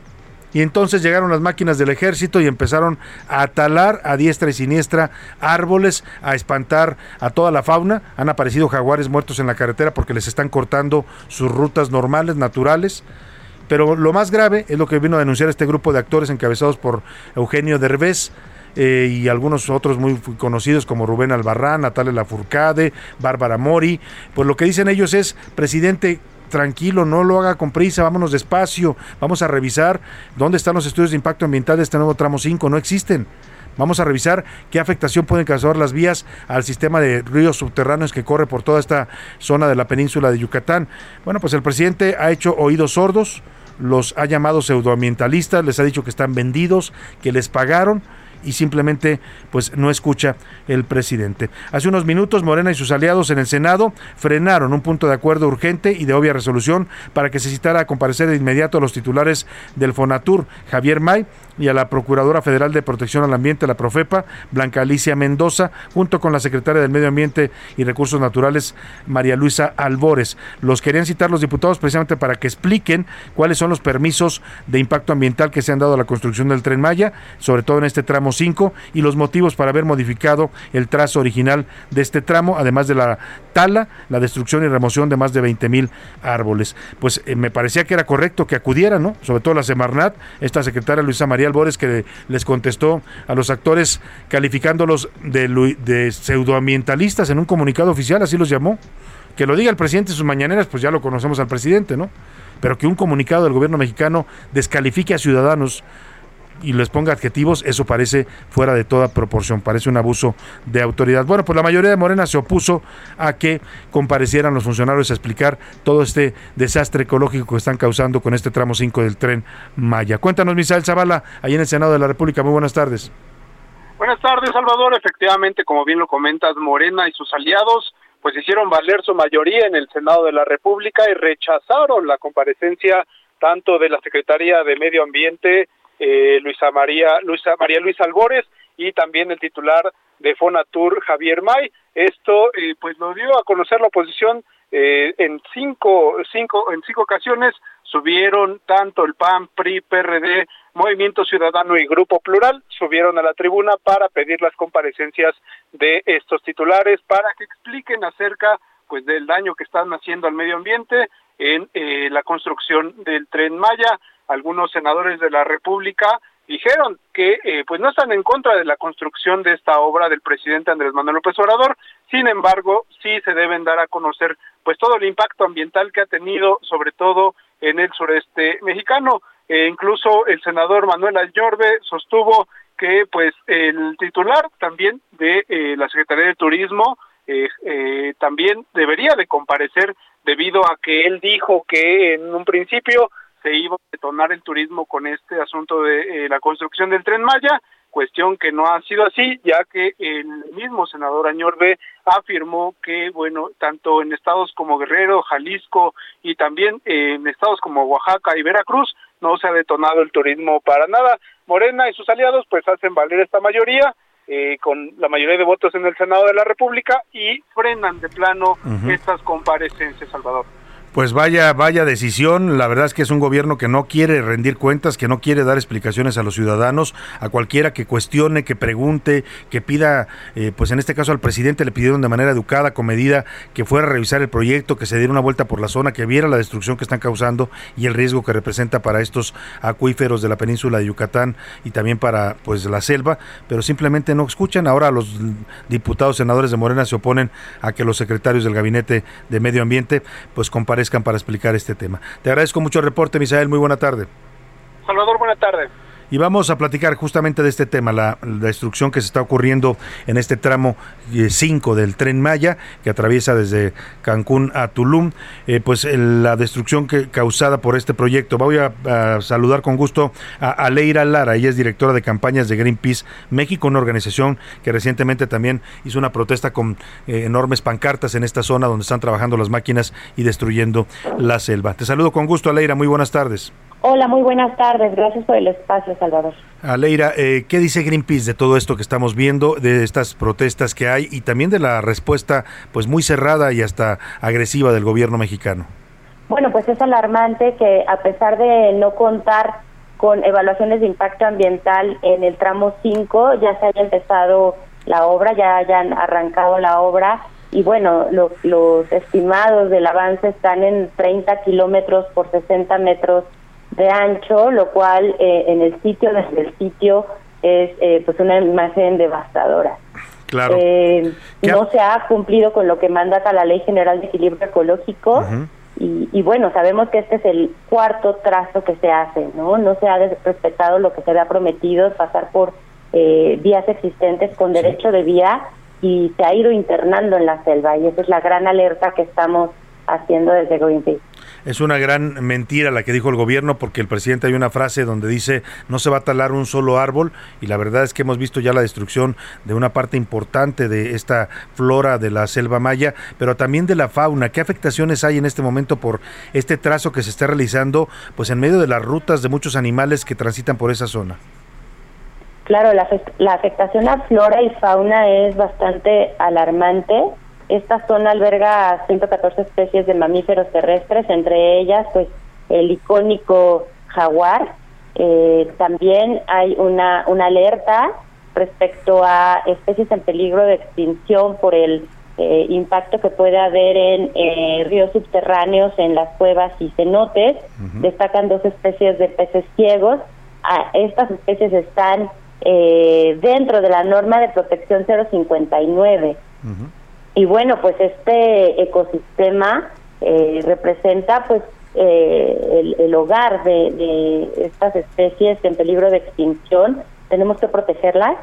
Y entonces llegaron las máquinas del ejército y empezaron a talar a diestra y siniestra árboles, a espantar a toda la fauna. Han aparecido jaguares muertos en la carretera porque les están cortando sus rutas normales, naturales. Pero lo más grave es lo que vino a denunciar este grupo de actores encabezados por Eugenio Derbez, eh, y algunos otros muy conocidos como Rubén Albarrán, Natalia Lafourcade, Bárbara Mori, pues lo que dicen ellos es, presidente, tranquilo, no lo haga con prisa, vámonos despacio, vamos a revisar dónde están los estudios de impacto ambiental de este nuevo tramo 5, no existen. Vamos a revisar qué afectación pueden causar las vías al sistema de ríos subterráneos que corre por toda esta zona de la península de Yucatán. Bueno, pues el presidente ha hecho oídos sordos, los ha llamado pseudoambientalistas, les ha dicho que están vendidos, que les pagaron y simplemente pues no escucha el presidente. Hace unos minutos Morena y sus aliados en el Senado frenaron un punto de acuerdo urgente y de obvia resolución para que se citara a comparecer de inmediato a los titulares del Fonatur, Javier May y a la Procuradora Federal de Protección al Ambiente, la Profepa, Blanca Alicia Mendoza, junto con la Secretaria del Medio Ambiente y Recursos Naturales, María Luisa Albores. Los querían citar los diputados precisamente para que expliquen cuáles son los permisos de impacto ambiental que se han dado a la construcción del tren Maya, sobre todo en este tramo 5, y los motivos para haber modificado el trazo original de este tramo, además de la tala, la destrucción y remoción de más de 20 mil árboles. Pues eh, me parecía que era correcto que acudieran, ¿no? Sobre todo la Semarnat, esta secretaria Luisa María Albores que les contestó a los actores calificándolos de, de pseudoambientalistas en un comunicado oficial, así los llamó. Que lo diga el presidente en sus mañaneras, pues ya lo conocemos al presidente, ¿no? Pero que un comunicado del gobierno mexicano descalifique a ciudadanos y les ponga adjetivos, eso parece fuera de toda proporción, parece un abuso de autoridad. Bueno, pues la mayoría de Morena se opuso a que comparecieran los funcionarios a explicar todo este desastre ecológico que están causando con este tramo 5 del tren Maya. Cuéntanos, Misael Zavala, ahí en el Senado de la República. Muy buenas tardes. Buenas tardes, Salvador. Efectivamente, como bien lo comentas, Morena y sus aliados pues hicieron valer su mayoría en el Senado de la República y rechazaron la comparecencia tanto de la Secretaría de Medio Ambiente eh, Luisa María Luisa María Luisa Albores y también el titular de Fonatur Javier May. Esto eh, pues lo dio a conocer la oposición eh, en cinco cinco en cinco ocasiones subieron tanto el PAN, PRI, PRD, Movimiento Ciudadano y Grupo Plural subieron a la tribuna para pedir las comparecencias de estos titulares para que expliquen acerca pues del daño que están haciendo al medio ambiente en eh, la construcción del tren Maya algunos senadores de la República dijeron que eh, pues no están en contra de la construcción de esta obra del presidente Andrés Manuel López Obrador, sin embargo, sí se deben dar a conocer pues todo el impacto ambiental que ha tenido, sobre todo en el sureste mexicano. E incluso el senador Manuel Ayorbe sostuvo que pues el titular también de eh, la Secretaría de Turismo eh, también debería de comparecer debido a que él dijo que en un principio se iba a detonar el turismo con este asunto de eh, la construcción del tren Maya, cuestión que no ha sido así, ya que el mismo senador Añorbe afirmó que, bueno, tanto en estados como Guerrero, Jalisco y también en estados como Oaxaca y Veracruz no se ha detonado el turismo para nada. Morena y sus aliados pues hacen valer esta mayoría eh, con la mayoría de votos en el Senado de la República y frenan de plano estas comparecencias, Salvador. Pues vaya, vaya decisión. La verdad es que es un gobierno que no quiere rendir cuentas, que no quiere dar explicaciones a los ciudadanos, a cualquiera que cuestione, que pregunte, que pida, eh, pues en este caso al presidente le pidieron de manera educada, con medida, que fuera a revisar el proyecto, que se diera una vuelta por la zona, que viera la destrucción que están causando y el riesgo que representa para estos acuíferos de la península de Yucatán y también para pues la selva, pero simplemente no escuchan. Ahora los diputados, senadores de Morena se oponen a que los secretarios del gabinete de medio ambiente pues comparezcan para explicar este tema. Te agradezco mucho el reporte, Misael. Muy buena tarde. Salvador, buena tarde. Y vamos a platicar justamente de este tema, la, destrucción que se está ocurriendo en este tramo 5 del tren Maya, que atraviesa desde Cancún a Tulum, eh, pues la destrucción que, causada por este proyecto. Voy a, saludar con gusto a Aleira Lara, ella es directora de campañas de Greenpeace México, una organización que recientemente también hizo una protesta con eh, enormes pancartas en esta zona donde están trabajando las máquinas y destruyendo la selva. Te saludo con gusto, Aleira, muy buenas tardes. Hola, muy buenas tardes. Gracias por el espacio, Salvador. Aleira, eh, ¿qué dice Greenpeace de todo esto que estamos viendo, de estas protestas que hay y también de la respuesta pues muy cerrada y hasta agresiva del gobierno mexicano? Bueno, pues es alarmante que a pesar de no contar con evaluaciones de impacto ambiental en el tramo 5, ya se haya empezado la obra, ya hayan arrancado la obra y bueno, los estimados del avance están en 30 kilómetros por 60 metros de ancho, lo cual eh, en el sitio, desde el sitio, es eh, pues una imagen devastadora. Claro. Eh, no se ha cumplido con lo que mandata la Ley General de Equilibrio Ecológico y, y bueno, sabemos que este es el cuarto trazo que se hace, ¿no? No se ha respetado lo que se había prometido, pasar por eh, vías existentes con derecho de vía y se ha ido internando en la selva y esa es la gran alerta que estamos haciendo desde Greenpeace. Es una gran mentira la que dijo el gobierno porque el presidente hay una frase donde dice no se va a talar un solo árbol y la verdad es que hemos visto ya la destrucción de una parte importante de esta flora de la selva maya, pero también de la fauna. ¿Qué afectaciones hay en este momento por este trazo que se está realizando pues en medio de las rutas de muchos animales que transitan por esa zona? Claro, la, la afectación a flora y fauna es bastante alarmante. Esta zona alberga 114 especies de mamíferos terrestres, entre ellas, pues, el icónico jaguar. Eh, también hay una, una alerta respecto a especies en peligro de extinción por el eh, impacto que puede haber en eh, ríos subterráneos, en las cuevas y cenotes. Destacan dos especies de peces ciegos. Ah, estas especies están eh, dentro de la norma de protección 059. Y bueno, pues este ecosistema eh, representa pues eh, el, el hogar de, de estas especies en peligro de extinción. Tenemos que protegerlas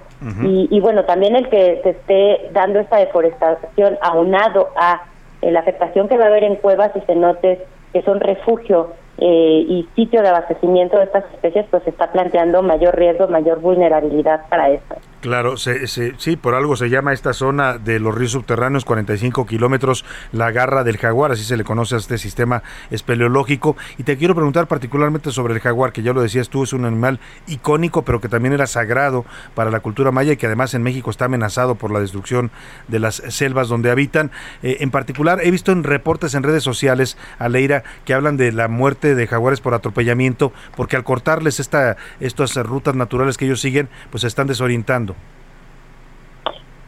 y, y bueno, también el que se esté dando esta deforestación aunado a eh, la afectación que va a haber en cuevas y cenotes que son refugio eh, y sitio de abastecimiento de estas especies, pues está planteando mayor riesgo, mayor vulnerabilidad para estas. Claro, se, se- sí, por algo se llama esta zona de los ríos subterráneos, 45 kilómetros, la garra del jaguar, así se le conoce a este sistema espeleológico. Y te quiero preguntar particularmente sobre el jaguar, que ya lo decías tú, es un animal icónico, pero que también era sagrado para la cultura maya y que además en México está amenazado por la destrucción de las selvas donde habitan. Eh, en particular, he visto en reportes en redes sociales, Aleira, que hablan de la muerte de jaguares por atropellamiento, porque al cortarles esta, estas rutas naturales que ellos siguen, pues se están desorientando.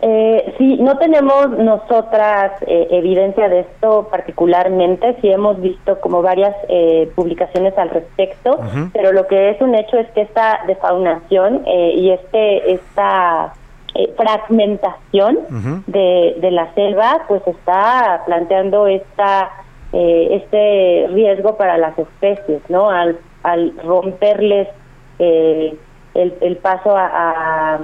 Eh, sí, no tenemos nosotras eh, evidencia de esto particularmente, sí hemos visto como varias eh, publicaciones al respecto, pero lo que es un hecho es que esta defaunación eh, y este esta eh, fragmentación de, de la selva pues está planteando esta eh, este riesgo para las especies, ¿no? Al, al romperles eh, el, el paso a, a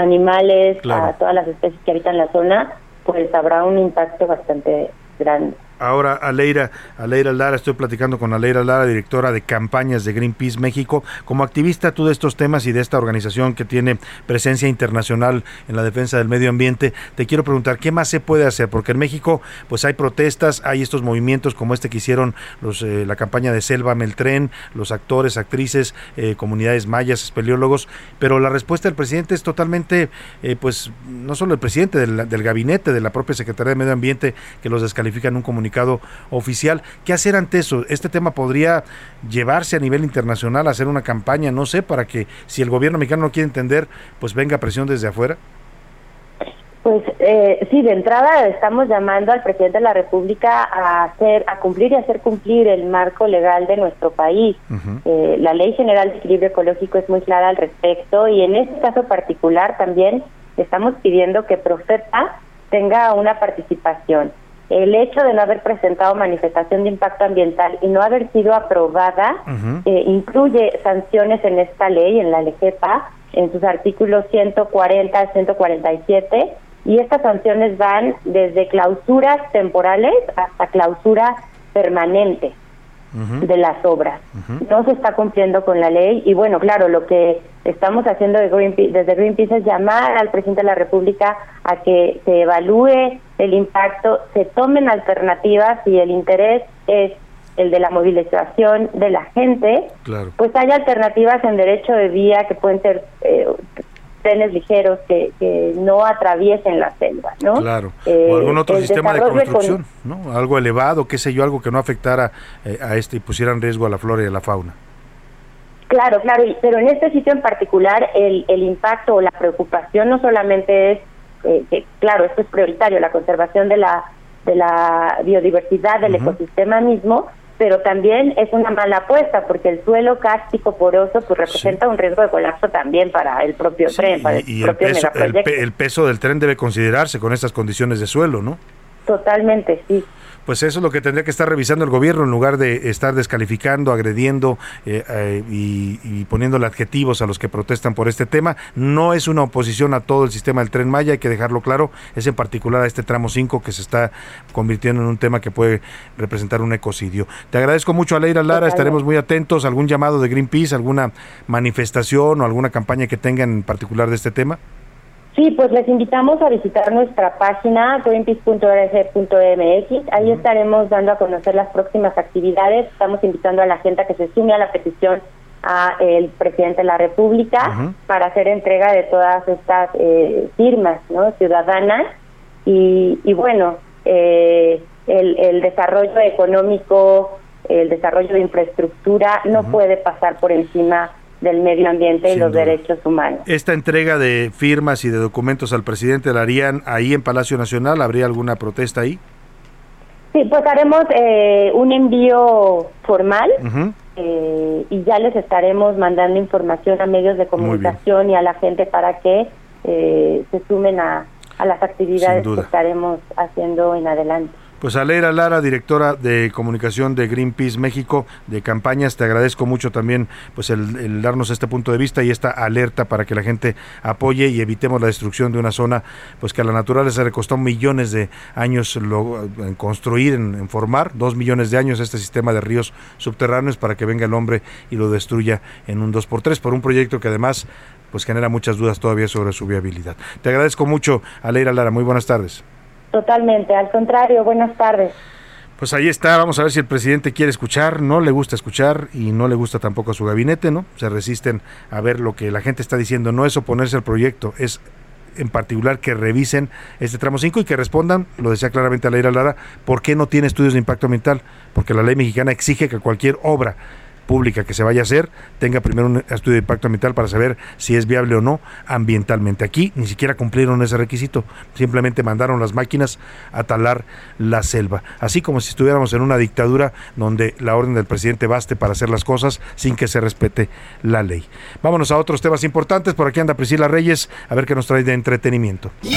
animales, Claro. a todas las especies que habitan la zona, pues habrá un impacto bastante grande. Ahora, Aleira, Aleira Lara, estoy platicando con Aleira Lara, directora de campañas de Greenpeace México. Como activista tú de estos temas y de esta organización que tiene presencia internacional en la defensa del medio ambiente, te quiero preguntar, ¿qué más se puede hacer? Porque en México pues hay protestas, hay estos movimientos como este que hicieron los, eh, la campaña de Selva Meltren, los actores, actrices, eh, comunidades mayas, espeleólogos, pero la respuesta del presidente es totalmente, eh, pues no solo el presidente, del, del gabinete, de la propia Secretaría de Medio Ambiente, que los descalifica en un comunicado oficial. ¿Qué hacer ante eso? Este tema podría llevarse a nivel internacional, a hacer una campaña, no sé, para que si el gobierno mexicano no quiere entender, pues venga presión desde afuera. Pues eh, sí, de entrada estamos llamando al presidente de la República a hacer, a cumplir y hacer cumplir el marco legal de nuestro país. Eh, la Ley General de Equilibrio Ecológico es muy clara al respecto y en este caso particular también estamos pidiendo que Profeta tenga una participación. El hecho de no haber presentado manifestación de impacto ambiental y no haber sido aprobada eh, incluye sanciones en esta ley, en la LEGEPA, en sus artículos 140 al 147, y estas sanciones van desde clausuras temporales hasta clausura permanente de las obras. No se está cumpliendo con la ley y bueno, claro, lo que estamos haciendo de Greenpeace- desde Greenpeace es llamar al presidente de la República a que se evalúe el impacto, se tomen alternativas y el interés es el de la movilización de la gente, Claro. pues hay alternativas en derecho de vía que pueden ser eh, trenes ligeros que, que no atraviesen la selva, ¿no? Claro. Eh, o algún otro sistema de construcción, ¿no? Algo elevado, qué sé yo, algo que no afectara eh, a este y pusiera en riesgo a la flora y a la fauna. Claro, claro, pero en este sitio en particular el, el impacto o la preocupación no solamente es, eh, que, claro, esto es prioritario, la conservación de la, de la biodiversidad del ecosistema mismo, pero también es una mala apuesta porque el suelo cástico poroso pues representa un riesgo de colapso también para el propio tren, para el Y el propio peso, el, pe- el peso del tren debe considerarse con estas condiciones de suelo, ¿no? Totalmente, sí. Pues eso es lo que tendría que estar revisando el gobierno en lugar de estar descalificando, agrediendo eh, eh, y, y poniéndole adjetivos a los que protestan por este tema. No es una oposición a todo el sistema del tren Maya, hay que dejarlo claro. Es en particular a este tramo 5 que se está convirtiendo en un tema que puede representar un ecocidio. Te agradezco mucho, Aleira Lara. Estaremos muy atentos. ¿Algún llamado de Greenpeace, alguna manifestación o alguna campaña que tengan en particular de este tema? Sí, pues les invitamos a visitar nuestra página greenpeace.org.mx. Ahí estaremos dando a conocer las próximas actividades. Estamos invitando a la gente a que se sume a la petición a el presidente de la República para hacer entrega de todas estas eh, firmas no ciudadanas. Y, y bueno eh, el, el desarrollo económico el desarrollo de infraestructura no puede pasar por encima del medio ambiente y los duda. derechos humanos Esta entrega de firmas y de documentos al presidente la harían ahí en Palacio Nacional. ¿Habría alguna protesta ahí? Sí, pues haremos eh, un envío formal eh, y ya les estaremos mandando información a medios de comunicación y a la gente para que eh, se sumen a, a las actividades que estaremos haciendo en adelante. Pues Aleira Lara, directora de comunicación de Greenpeace México, de campañas, te agradezco mucho también pues el, darnos este punto de vista y esta alerta para que la gente apoye y evitemos la destrucción de una zona pues que a la naturaleza le costó millones de años en construir, en, en formar, dos millones de años este sistema de ríos subterráneos para que venga el hombre y lo destruya en un 2x3 por un proyecto que además pues genera muchas dudas todavía sobre su viabilidad. Te agradezco mucho, Aleira Lara, muy buenas tardes. Totalmente, al contrario, buenas tardes. Pues ahí está, vamos a ver si el presidente quiere escuchar, no le gusta escuchar y no le gusta tampoco a su gabinete, ¿no? Se resisten a ver lo que la gente está diciendo, no es oponerse al proyecto, es en particular que revisen este tramo 5 y que respondan, lo decía claramente Aleira Lara, ¿por qué no tiene estudios de impacto ambiental? Porque la ley mexicana exige que cualquier obra pública que se vaya a hacer tenga primero un estudio de impacto ambiental para saber si es viable o no ambientalmente. Aquí ni siquiera cumplieron ese requisito, simplemente mandaron las máquinas a talar la selva, así como si estuviéramos en una dictadura donde la orden del presidente baste para hacer las cosas sin que se respete la ley. Vámonos a otros temas importantes, por aquí anda Priscila Reyes, a ver qué nos trae de entretenimiento. ¿Qué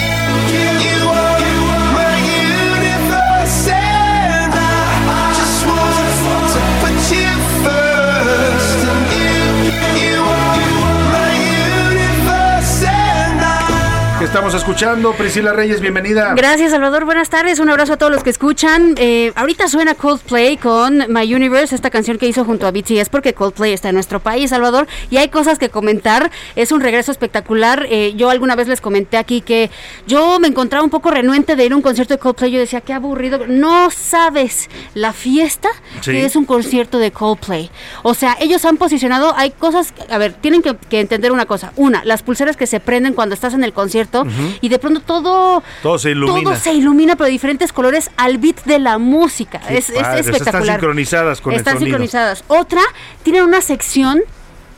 estamos escuchando? Priscila Reyes, bienvenida. Gracias, Salvador. Buenas tardes. Un abrazo a todos los que escuchan. Eh, ahorita suena Coldplay con My Universe, esta canción que hizo junto a BTS, porque Coldplay está en nuestro país, Salvador, y hay cosas que comentar. Es un regreso espectacular. Eh, yo alguna vez les comenté aquí que yo me encontraba un poco renuente de ir a un concierto de Coldplay. Yo decía, qué aburrido. No sabes la fiesta Sí. que es un concierto de Coldplay. O sea, ellos han posicionado, hay cosas, a ver, tienen que, que entender una cosa. Una, las pulseras que se prenden cuando estás en el concierto Y de pronto todo Todo se ilumina. todo se ilumina, pero de diferentes colores al beat de la música. Es, espectacular. Están sincronizadas con Están el sonido. sincronizadas. Otra, tienen una sección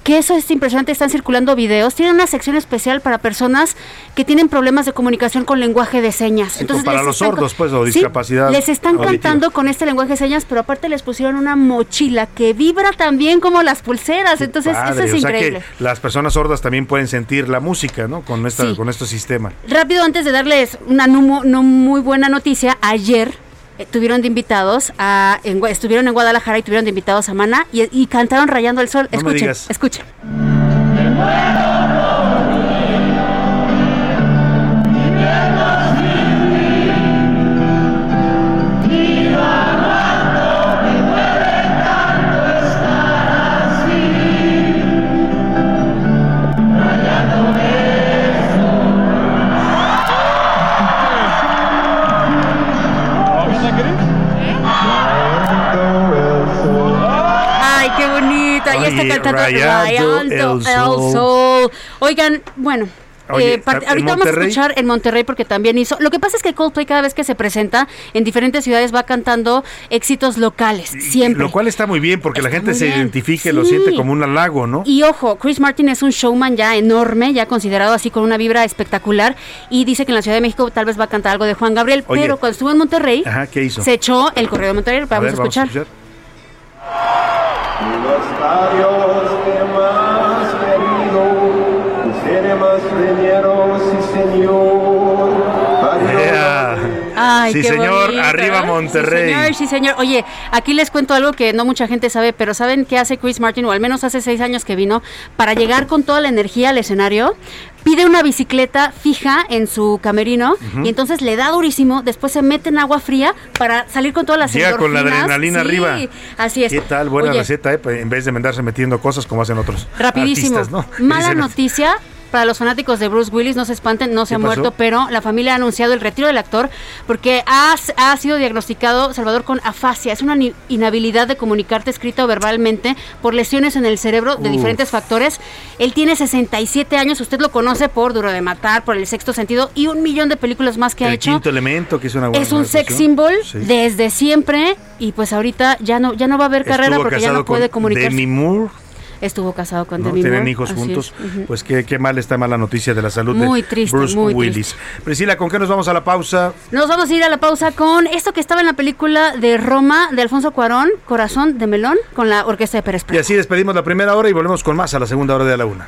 que eso es impresionante, están circulando videos, tienen una sección especial para personas que tienen problemas de comunicación con lenguaje de señas. Como para los sordos, pues, o Sí, discapacidad les están auditiva. cantando con este lenguaje de señas, pero aparte les pusieron una mochila que vibra también como las pulseras. Entonces, Padre, eso es o sea increíble. que las personas sordas también pueden sentir la música, ¿no? Con esta, Sí. con este sistema. Rápido, antes de darles una no muy buena noticia, ayer eh, tuvieron de invitados a, en estuvieron en Guadalajara y tuvieron de invitados a Mana y, y cantaron Rayando el Sol. No me escuchen, escuchen. Oye, cantando Rayando el el Sol. Oigan, bueno. Oye, eh, par- ¿en ahorita vamos a escuchar en Monterrey porque también hizo. Lo que pasa es que Coldplay cada vez que se presenta en diferentes ciudades va cantando éxitos locales, siempre. Lo cual está muy bien porque la gente se bien. identifique, lo siente como un halago, ¿no? Y ojo, Chris Martin es un showman ya enorme, ya considerado así con una vibra espectacular y dice que en la Ciudad de México tal vez va a cantar algo de Juan Gabriel, Oye. pero cuando estuvo en Monterrey Ajá, ¿qué hizo? se echó el correo de Monterrey, A vamos a, escuchar. Los estadios que más querido, los cinemas premieros, sí señor. Ay, Sí, qué señor, bonito, arriba ¿eh? Monterrey. Sí, señor, sí, señor. Oye, aquí les cuento algo que no mucha gente sabe, pero ¿saben qué hace Chris Martin? O al menos hace seis años que vino, para llegar con toda la energía al escenario. Pide una bicicleta fija en su camerino y entonces le da durísimo, después se mete en agua fría para salir con todas las Llega con la endorfinas. adrenalina Sí, arriba. Así es. ¿Qué tal? Buena Oye, receta, ¿eh? En vez de andarse metiendo cosas como hacen otros Rapidísimo. artistas, ¿no? Mala noticia. Para los fanáticos de Bruce Willis, no se espanten, no se ¿Qué ha pasó? muerto, pero la familia ha anunciado el retiro del actor porque ha, ha sido diagnosticado, Salvador, con afasia. Es una inhabilidad de comunicarte escrita o verbalmente por lesiones en el cerebro de Uf. diferentes factores. Él tiene 67 años, usted lo conoce por Duro de Matar, por El Sexto Sentido y un millón de películas más que ha El hecho. quinto elemento, que es una buena Es un sex symbol Sí. desde siempre y pues ahorita ya no ya no va a haber carrera Estuvo porque ya no puede comunicarse. Demi Moore, Estuvo casado con ¿no? Demi Tienen Moore, hijos así juntos. Pues qué, qué mal está mala noticia de la salud Muy de triste, Bruce muy Willis. Priscila, ¿con qué nos vamos a la pausa? Nos vamos a ir a la pausa con esto que estaba en la película de Roma de Alfonso Cuarón, Corazón de Melón, con la orquesta de Pérez Y Prado. así despedimos la primera hora y volvemos con más a la segunda hora de la una.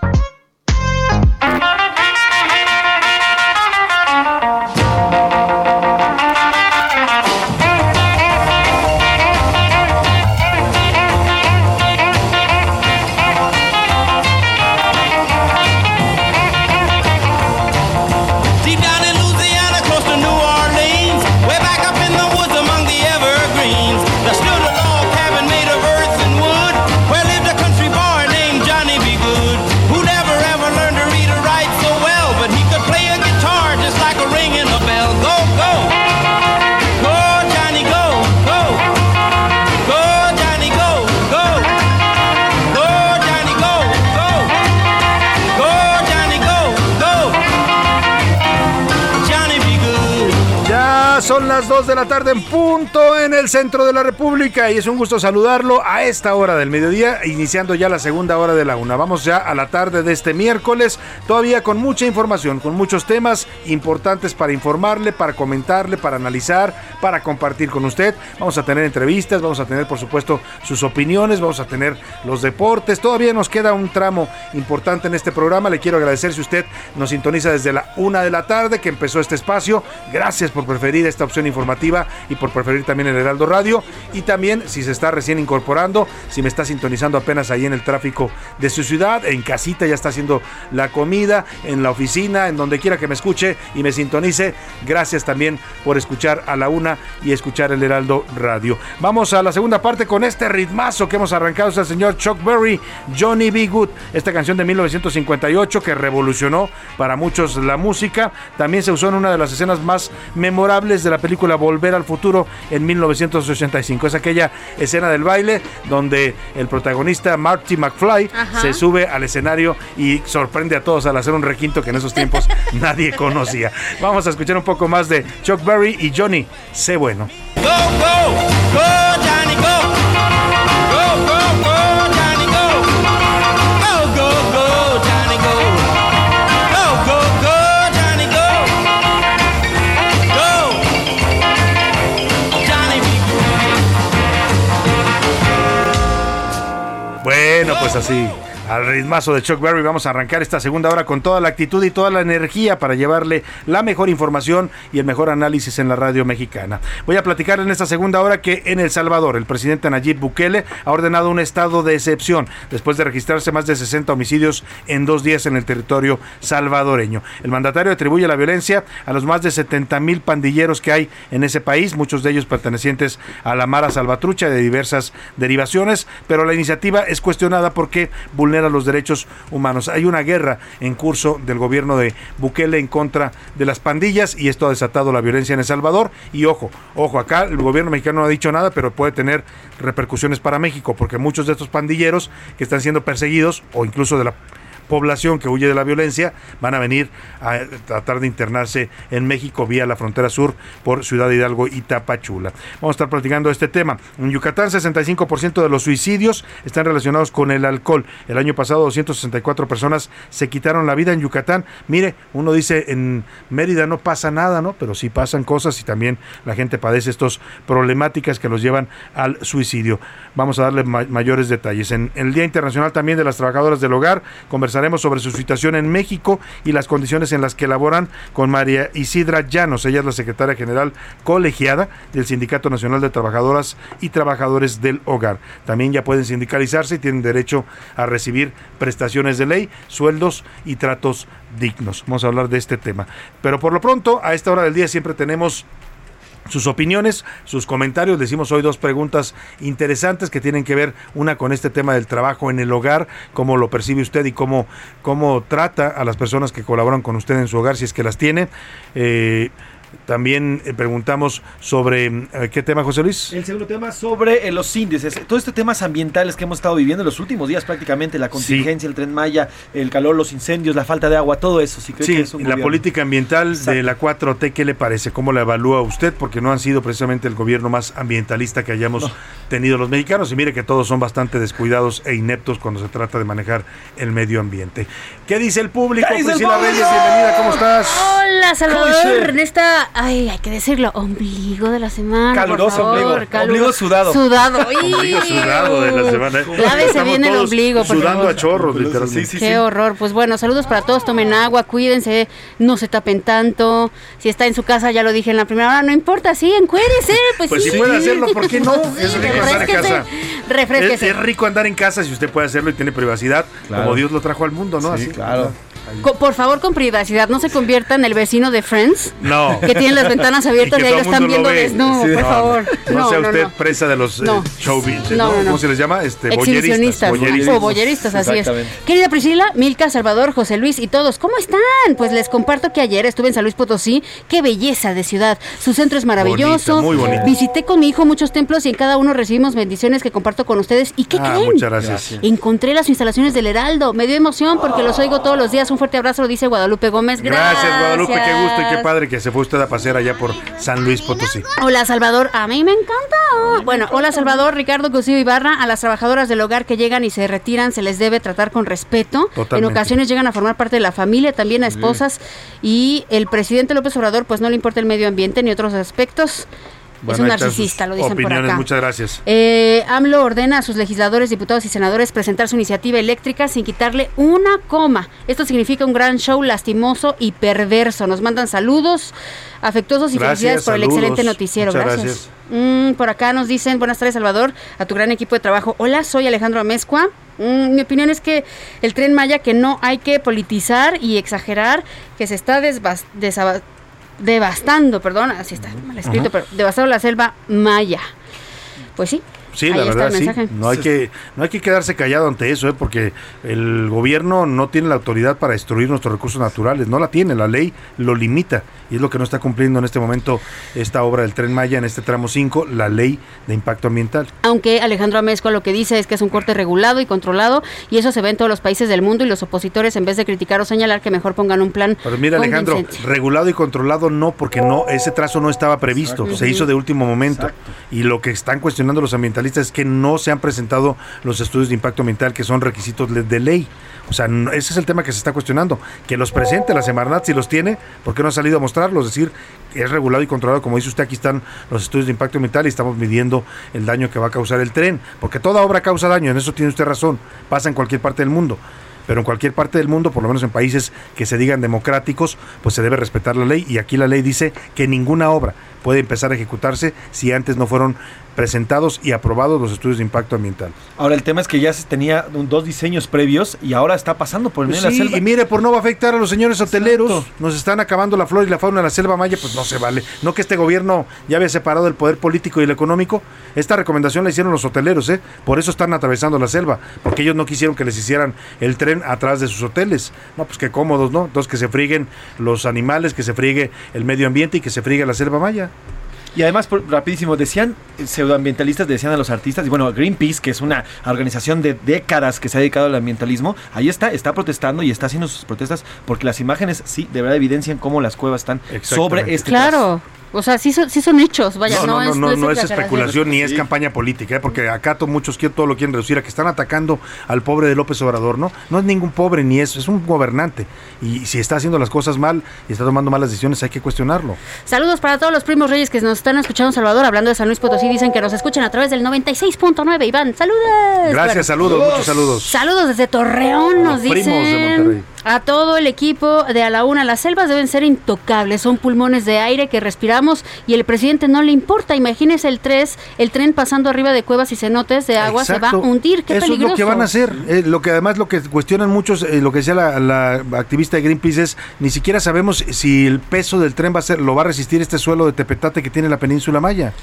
Las 2 de la tarde en punto en el centro de la República y es un gusto saludarlo a esta hora del mediodía, iniciando ya la segunda hora de la una. Vamos ya a la tarde de este miércoles, todavía con mucha información, con muchos temas importantes para informarle, para comentarle, para analizar, para compartir con usted. Vamos a tener entrevistas, vamos a tener por supuesto sus opiniones, vamos a tener los deportes. Todavía nos queda un tramo importante en este programa. Le quiero agradecer si usted nos sintoniza desde la una de la tarde que empezó este espacio. Gracias por preferir esta opción informativa y por preferir también el Heraldo Radio. Y también si se está recién incorporando, si me está sintonizando apenas ahí en el tráfico de su ciudad, en casita ya está haciendo la comida, en la oficina, en donde quiera que me escuche y me sintonice. Gracias también por escuchar a la una y escuchar el Heraldo Radio. Vamos a la segunda parte con este ritmazo que hemos arrancado es el señor Chuck Berry, Johnny B. Good, esta canción de 1958 que revolucionó para muchos la música. También se usó en una de las escenas más memorables de la película Volver al Futuro en 1985. Es aquella escena del baile donde el protagonista Marty McFly Ajá. se sube al escenario y sorprende a todos al hacer un requinto que en esos tiempos nadie conocía. Vamos a escuchar un poco más de Chuck Berry y Johnny, sé bueno. Go, go, go, Johnny. Go, así. Al ritmazo de Chuck Berry vamos a arrancar esta segunda hora con toda la actitud y toda la energía para llevarle la mejor información y el mejor análisis en la radio mexicana. Voy a platicar en esta segunda hora que en El Salvador el presidente Nayib Bukele ha ordenado un estado de excepción después de registrarse más de 60 homicidios en dos días en el territorio salvadoreño. El mandatario atribuye la violencia a los más de 70 mil pandilleros que hay en ese país, muchos de ellos pertenecientes a la Mara Salvatrucha de diversas derivaciones, pero la iniciativa es cuestionada porque vulnera los derechos humanos. Hay una guerra en curso del gobierno de Bukele en contra de las pandillas y esto ha desatado la violencia en El Salvador. Y ojo, ojo, acá el gobierno mexicano no ha dicho nada, pero puede tener repercusiones para México, porque muchos de estos pandilleros que están siendo perseguidos o incluso de la población que huye de la violencia van a venir a tratar de internarse en México vía la frontera sur por Ciudad Hidalgo y Tapachula. Vamos a estar platicando este tema. En Yucatán, 65% de los suicidios están relacionados con el alcohol. El año pasado, 264 personas se quitaron la vida en Yucatán. Mire, uno dice en Mérida no pasa nada, ¿no? Pero sí pasan cosas y también la gente padece estas problemáticas que los llevan al suicidio. Vamos a darle ma mayores detalles. En el Día Internacional también de las Trabajadoras del Hogar, conversaremos sobre su situación en México y las condiciones en las que laboran con María Isidra Llanos. Ella es la secretaria general colegiada del Sindicato Nacional de Trabajadoras y Trabajadores del Hogar. También ya pueden sindicalizarse y tienen derecho a recibir prestaciones de ley, sueldos y tratos dignos. Vamos a hablar de este tema. Pero por lo pronto, a esta hora del día siempre tenemos sus opiniones, sus comentarios. Decimos hoy dos preguntas interesantes que tienen que ver una con este tema del trabajo en el hogar, cómo lo percibe usted y cómo, cómo trata a las personas que colaboran con usted en su hogar, si es que las tiene. Eh, también eh, preguntamos sobre eh, qué tema, José Luis. El segundo tema sobre eh, los índices. Todos estos temas ambientales que hemos estado viviendo en los últimos días prácticamente, la contingencia, el tren Maya, el calor, los incendios, la falta de agua, todo eso. Sí, creo Sí, que es un la gobierno. política ambiental de la 4T, ¿qué le parece? ¿Cómo la evalúa usted? Porque no han sido precisamente el gobierno más ambientalista que hayamos tenido los mexicanos. Y mire que todos son bastante descuidados e ineptos cuando se trata de manejar el medio ambiente. ¿Qué dice el público? ¿Qué dice el Priscila público? Reyes, bienvenida, ¿cómo estás? Hola, Salvador. En esta, ay, hay que decirlo, ombligo de la semana. por Caluroso favor, ombligo. caluroso. Ombligo sudado. Sudado. Ombligo sudado de la semana. Lávese bien el ombligo, por Sudando favor. a chorros, literalmente. Qué horror. Pues bueno, saludos para todos. Tomen agua, cuídense, no se tapen tanto. Si está en su casa, ya lo dije en la primera hora, no importa, sí, encuérese. Pues, Pues sí. si puede hacerlo, ¿por qué no? Es rico andar en casa. refresquese. Es, es rico andar en casa si usted puede hacerlo y tiene privacidad, Claro. como Dios lo trajo al mundo, ¿no? Sí, Así. claro. Co- por favor, con privacidad, no se convierta en el vecino de Friends. No. Que tiene las ventanas abiertas y, ahí lo están viendo lo desnudo, Sí. por No, favor. No, No, sea no, usted no. presa de los eh, No. showbiz, No, ¿no? no, no. ¿Cómo se les llama? Este, Exhibicionistas boyeristas. o boyeristas, así es. Querida Priscila, Milka, Salvador, José Luis y todos, ¿cómo están? Pues les comparto que ayer estuve en San Luis Potosí. Qué belleza de ciudad. Su centro es maravilloso. Muy bonita. Visité con mi hijo muchos templos y en cada uno recibimos bendiciones que comparto con ustedes. ¿Y qué Ah, creen? muchas gracias. Encontré las instalaciones del Heraldo. Me dio emoción porque los oigo todos los días. Un fuerte abrazo, lo dice Guadalupe Gómez. Gracias, Guadalupe, qué gusto y qué padre que se fue usted a pasear allá por San Luis Potosí. Hola Salvador, a mí me encanta. Bueno, hola Salvador, Ricardo Cosío Ibarra, a las trabajadoras del hogar que llegan y se retiran se les debe tratar con respeto. Totalmente. En ocasiones llegan a formar parte de la familia, también a esposas y el presidente López Obrador pues no le importa el medio ambiente ni otros aspectos. Bueno, es un narcisista, lo dicen por acá. Muchas gracias. Eh, AMLO ordena a sus legisladores, diputados y senadores presentar su iniciativa eléctrica sin quitarle una coma. Esto significa un gran show lastimoso y perverso. Nos mandan saludos afectuosos y Gracias, felicidades por el excelente noticiero. Muchas Gracias. Mm, por acá nos dicen, buenas tardes Salvador, a tu gran equipo de trabajo. Hola, soy Alejandro Amezcua. Mm, mi opinión es que el tren Maya que no hay que politizar y exagerar, que se está desbas- desaba- devastando, perdón, así está mal escrito, pero devastando la selva Maya. Pues sí. Sí, ahí la verdad, sí. No hay, que, no hay que quedarse callado ante eso, ¿eh? porque el gobierno no tiene la autoridad para destruir nuestros recursos naturales. No la tiene, la ley lo limita. Y es lo que no está cumpliendo en este momento esta obra del Tren Maya, en este tramo 5, la ley de impacto ambiental. Aunque Alejandro Amezcua lo que dice es que es un corte regulado y controlado y eso se ve en todos los países del mundo y los opositores en vez de criticar o señalar que mejor pongan un plan Pero mira, Alejandro, regulado y controlado no, porque no ese trazo no estaba previsto, Exacto. se hizo de último momento. Y lo que están cuestionando los ambientalistas ambientalistas es que no se han presentado los estudios de impacto ambiental que son requisitos de ley. O sea, ese es el tema que se está cuestionando. Que los presente la Semarnat si los tiene, ¿por qué no ha salido a mostrarlos? Es decir, es regulado y controlado. Como dice usted, aquí están los estudios de impacto ambiental y estamos midiendo el daño que va a causar el tren. Porque toda obra causa daño, en eso tiene usted razón. Pasa en cualquier parte del mundo. Pero en cualquier parte del mundo, por lo menos en países que se digan democráticos, pues se debe respetar la ley. Y aquí la ley dice que ninguna obra puede empezar a ejecutarse si antes no fueron presentados y aprobados los estudios de impacto ambiental. Ahora el tema es que ya se tenía dos diseños previos y ahora está pasando por el Pues medio de la selva. y mire, por no va a afectar a los señores hoteleros, nos están acabando la flora y la fauna de la selva maya, pues no se vale. No que este gobierno ya había separado el poder político y el económico. Esta recomendación la hicieron los hoteleros, ¿eh? Por eso están atravesando la selva, porque ellos no quisieron que les hicieran el tren atrás de sus hoteles. No, pues qué cómodos, ¿no? Entonces que se friguen los animales, que se friegue el medio ambiente y que se friegue la selva maya. Y además, por- rapidísimo, decían, eh, pseudoambientalistas decían a los artistas, y bueno, Greenpeace, que es una organización de décadas que se ha dedicado al ambientalismo, ahí está, está protestando y está haciendo sus protestas porque las imágenes sí, de verdad evidencian cómo las cuevas están sobre este Claro. O sea, sí son, sí son hechos, vaya, no, no, es, no, no, no es especulación ni es campaña política, ¿eh? porque acá to- muchos quieren, todo lo quieren reducir a que están atacando al pobre de López Obrador, ¿no? No es ningún pobre ni es, es un gobernante. Y si está haciendo las cosas mal y está tomando malas decisiones, hay que cuestionarlo. Saludos para todos los primos reyes que nos están escuchando, Salvador, hablando de San Luis Potosí, dicen que nos escuchan a través del 96.9. Iván, saludos. Gracias, saludos, muchos saludos. Saludos desde Torreón, nos Los primos de dicen. Monterrey. A todo el equipo de A la Una, las selvas deben ser intocables, son pulmones de aire que respiramos y el presidente no le importa. Imagínese el, tres, el tren pasando arriba de cuevas y cenotes de agua, se va a hundir. Qué Eso peligroso. es lo que van a hacer. Eh, lo que además lo que cuestionan muchos, eh, lo que decía la, la activista de Greenpeace es ni siquiera sabemos si el peso del tren va a ser, lo va a resistir este suelo de tepetate que tiene la península Maya.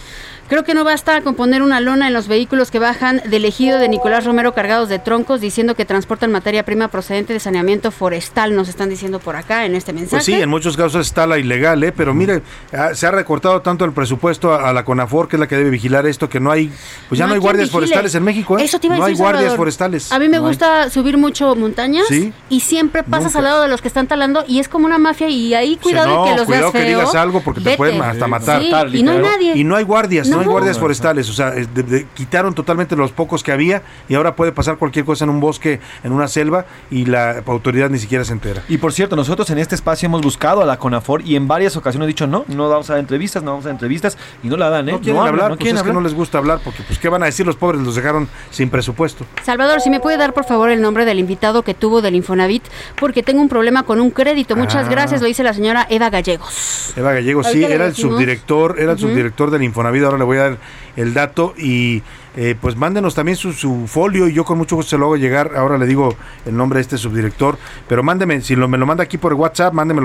Creo que no basta con poner una lona en los vehículos que bajan del ejido de Nicolás Romero cargados de troncos diciendo que transportan materia prima procedente de saneamiento forestal, nos están diciendo por acá en este mensaje. Pues sí, en muchos casos está la ilegal, ¿eh? pero mire, ah, se ha recortado tanto el presupuesto a, a la CONAFOR, que es la que debe vigilar esto, que no hay, pues ya no, hay guardias vigile. forestales en México. ¿eh? Eso te iba a no decir, hay guardias forestales. A mí me No hay. gusta subir mucho montañas Sí. y siempre pasas Nunca. al lado de los que están talando y es como una mafia y ahí cuidado no, de que los cuidado veas que feo, digas algo porque te vete. pueden hasta matar. Sí, y no hay nadie. Y no hay guardias, no, hay No. guardias forestales. O sea, es de- de- quitaron totalmente los pocos que había y ahora puede pasar cualquier cosa en un bosque, en una selva y la autoridad ni siquiera se entera. Y por cierto, nosotros en este espacio hemos buscado a la CONAFOR y en varias ocasiones he dicho no, no vamos a dar entrevistas, no vamos a dar entrevistas y no la dan, ¿eh? No quieren hablan, hablar, no pues quieren es que no les gusta hablar porque pues qué van a decir los pobres, los dejaron sin presupuesto. Salvador, si me puede dar por favor el nombre del invitado que tuvo del Infonavit, porque tengo un problema con un crédito. Muchas Ah. gracias, lo dice la señora Eva Gallegos. Eva Gallego, sí, era el subdirector, era el subdirector del Infonavit, ahora le voy a dar el dato y eh, pues mándenos también su, su folio y yo con mucho gusto se lo hago llegar, ahora le digo el nombre de este subdirector, pero mándeme, si lo, me lo manda aquí por WhatsApp, mándeme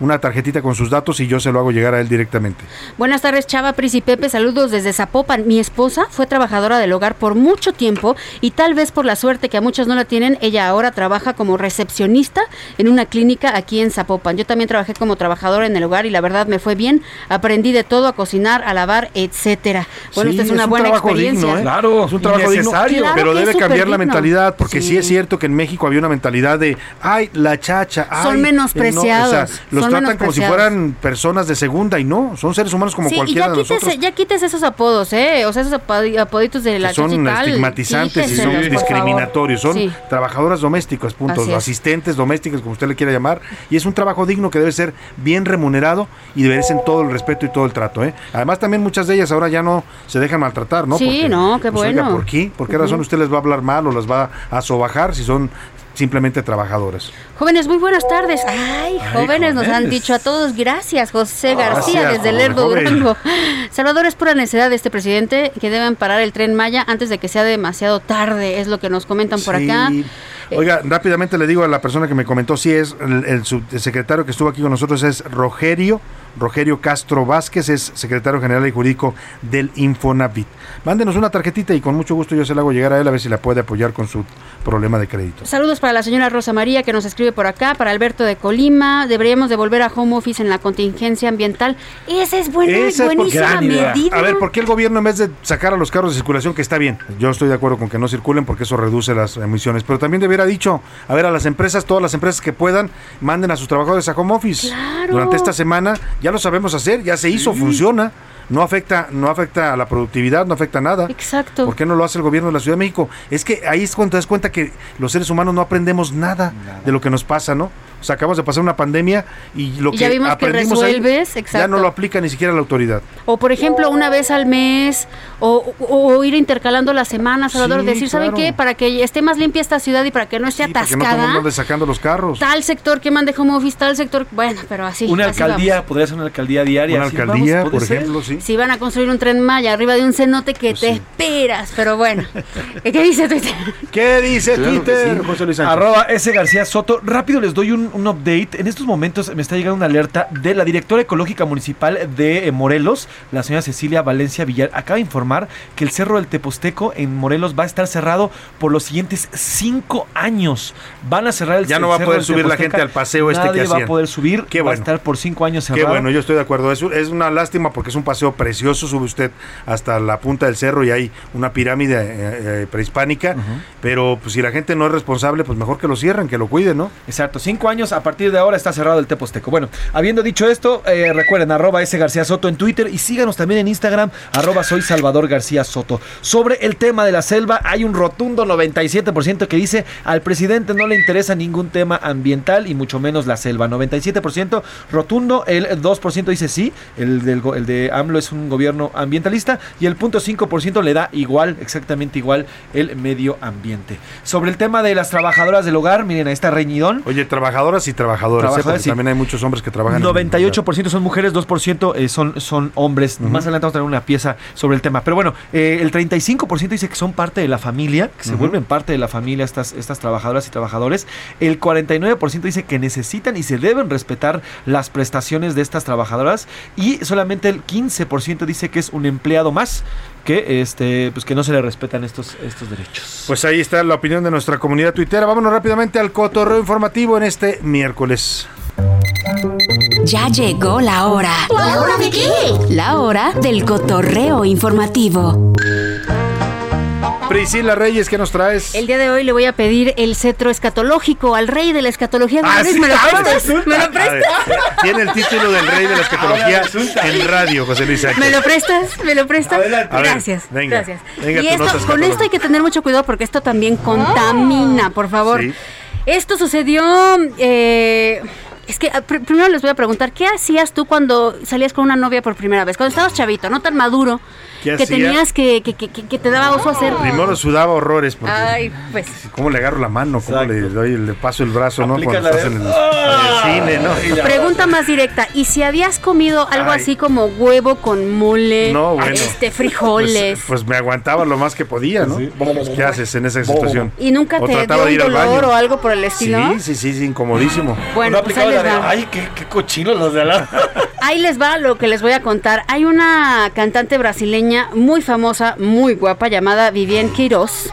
una tarjetita con sus datos y yo se lo hago llegar a él directamente. Buenas tardes, Chava, Pris y Pepe. Saludos desde Zapopan. Mi esposa fue trabajadora del hogar por mucho tiempo y tal vez por la suerte que a muchos no la tienen, ella ahora trabaja como recepcionista en una clínica aquí en Zapopan. Yo también trabajé como trabajadora en el hogar y la verdad me fue bien. Aprendí de todo, a cocinar, a lavar, etcétera. Bueno, Sí, esta es una un buena experiencia. digno, ¿eh? Claro, es un trabajo necesario. Claro pero debe cambiar la mentalidad, porque sí. Sí. es cierto que en México había una mentalidad de, ay, la chacha, ay, Son eh, no", menospreciados, o sea, los son tratan como si fueran personas de segunda y no, son seres humanos como sí, y cualquiera ya de nosotros. quítese, ya quítese esos apodos, ¿eh? O sea, esos apodi- apoditos de la que son y estigmatizantes y son discriminatorios, son Sí. trabajadoras domésticas, puntos, Así es. asistentes domésticas, como usted le quiera llamar, y es un trabajo digno que debe ser bien remunerado y ser todo el respeto y todo el trato, ¿eh? Además también muchas de ellas ahora ya no se dejan maltratar, ¿no? Sí, no, qué pues, oiga, bueno. ¿por qué? ¿Por qué razón usted les va a hablar mal o las va a sobajar si son simplemente trabajadoras? Jóvenes, muy buenas tardes. Ay, jóvenes, nos han dicho a todos gracias, José García, Gracias, desde Lerdo. Durango. Salvador, es pura necesidad de este presidente que deben parar el tren Maya antes de que sea demasiado tarde, es lo que nos comentan por Sí. acá. Oiga, rápidamente le digo a la persona que me comentó, si es el, el subsecretario que estuvo aquí con nosotros, es Rogerio, Rogerio Castro Vázquez, es secretario general y jurídico del Infonavit. Mándenos una tarjetita y con mucho gusto yo se la hago llegar a él a ver si la puede apoyar con su problema de crédito. Saludos para la señora Rosa María que nos escribe por acá, para Alberto de Colima. Deberíamos de volver a home office en la contingencia ambiental. Esa es buena, Esa es buenísima medida. A ver, ¿por qué el gobierno en vez de sacar a los carros de circulación, que está bien, yo estoy de acuerdo con que no circulen porque eso reduce las emisiones, pero también debiera dicho, a ver, a las empresas, todas las empresas que puedan, manden a sus trabajadores a home office. Durante esta semana ya lo sabemos hacer, ya se hizo, funciona. No afecta, no afecta a la productividad, no afecta a nada. Exacto. ¿Por qué no lo hace el gobierno de la Ciudad de México? Es que ahí es cuando te das cuenta que los seres humanos no aprendemos nada, de lo que nos pasa, ¿no? O sea, acabamos de pasar una pandemia y lo Y que ya vimos que aprendimos ahí resuelves, ya no lo aplica ni siquiera la autoridad. O por ejemplo, una vez al mes, o, o- o ir intercalando las semanas, Salvador, Sí, decir, ¿saben qué? Para que esté más limpia esta ciudad y para que no esté Para que no el atascada, mundo ande sacando los carros. tal sector que mande home office, tal sector, bueno, pero así. una así alcaldía, vamos. podría ser una alcaldía diaria. Una así, alcaldía, vamos, por ser. ejemplo, sí. Si van a construir un tren Maya arriba de un cenote que te esperas, pero bueno. ¿Qué dice Twitter? ¿Qué dice Claro Twitter, sí. José Luis Sánchez? Arroba S. García Soto. Rápido les doy un, un update. En estos momentos me está llegando una alerta de la directora ecológica municipal de eh, Morelos, la señora Cecilia Valencia Villar. Acaba de informar que el Cerro del Teposteco en Morelos va a estar cerrado por los siguientes cinco años. Van a cerrar el Ya no va a Cerro poder subir la gente al paseo este que Nadie va hacían. a poder subir. Qué va a bueno. estar por cinco años Qué cerrado. bueno, yo estoy de acuerdo. Es, es una lástima porque es un paseo precioso. Sube usted hasta la punta del cerro y hay una pirámide eh, eh, prehispánica. Pero pues, si la gente no es responsable, pues mejor que lo cierren, que lo cuiden, ¿no? Exacto, cinco años, a partir de ahora está cerrado el Teposteco. Bueno, habiendo dicho esto, eh, recuerden, arroba S. García Soto en Twitter y síganos también en Instagram, arroba soy Salvador García Soto. Sobre el tema de la selva, hay un rotundo 97% que dice al presidente no le interesa ningún tema ambiental y mucho menos la selva. 97% rotundo, el 2% dice sí, el, del, el de AMLO es un gobierno ambientalista y el 0.5% le da igual, exactamente igual, el medio ambiente. Sobre el tema de las trabajadoras del hogar, miren, ahí está reñidón. Oye, trabajadoras y trabajadores. ¿eh? Trabajadoras, sí. También hay muchos hombres que trabajan. en- 98% son mujeres, 2% eh, son, son hombres. Más adelante vamos a tener una pieza sobre el tema. Pero bueno, eh, el 35% dice que son parte de la familia, que se vuelven parte de la familia estas, estas trabajadoras y trabajadores. El 49% dice que necesitan y se deben respetar las prestaciones de estas trabajadoras. Y solamente el 15% dice que es un empleado más que este pues que no se le respetan estos, estos derechos. Pues ahí está la opinión de nuestra comunidad tuitera. Vámonos rápidamente al cotorreo informativo en este miércoles. Ya llegó la hora. ¿La hora de qué? La hora del cotorreo informativo. Priscila Reyes, ¿qué nos traes? El día de hoy le voy a pedir el cetro escatológico al rey de la escatología. Ah, sí, ¿Me lo ahora prestas? resulta. ¿Me lo prestas? Tiene el título del rey de la escatología resulta. en radio, José Luis Sánchez. ¿Me lo prestas? ¿Me lo prestas? A ver, Gracias. venga, gracias. venga y esto, con esto hay que tener mucho cuidado porque esto también contamina, por favor. Sí. Esto sucedió. eh, es que ah, pr- primero les voy a preguntar, ¿qué hacías tú cuando salías con una novia por primera vez? Cuando estabas chavito, no tan maduro, ¿Qué que hacía? tenías que, que, que, que- te daba oso hacer. Primero sudaba horrores porque Ay, pues. cómo le agarro la mano, cómo le doy, le paso el brazo, ¿no? Cuando la estás en el, en el cine, ¿no? Pregunta más directa, ¿y si habías comido algo Ay. así como huevo con mole, No, bueno. este frijoles? Pues, pues me aguantaba lo más que podía, ¿no? Pues, ¿Qué haces en esa situación? ¿Y nunca O te dio un dolor baño. o algo por el estilo? Sí, sí, sí, sí, incomodísimo. Bueno, pues ahí les va. Ay, qué, qué cochinos los de al Ahí les va lo que les voy a contar. Hay una cantante brasileña muy famosa, muy guapa, llamada Vivienne Queiroz.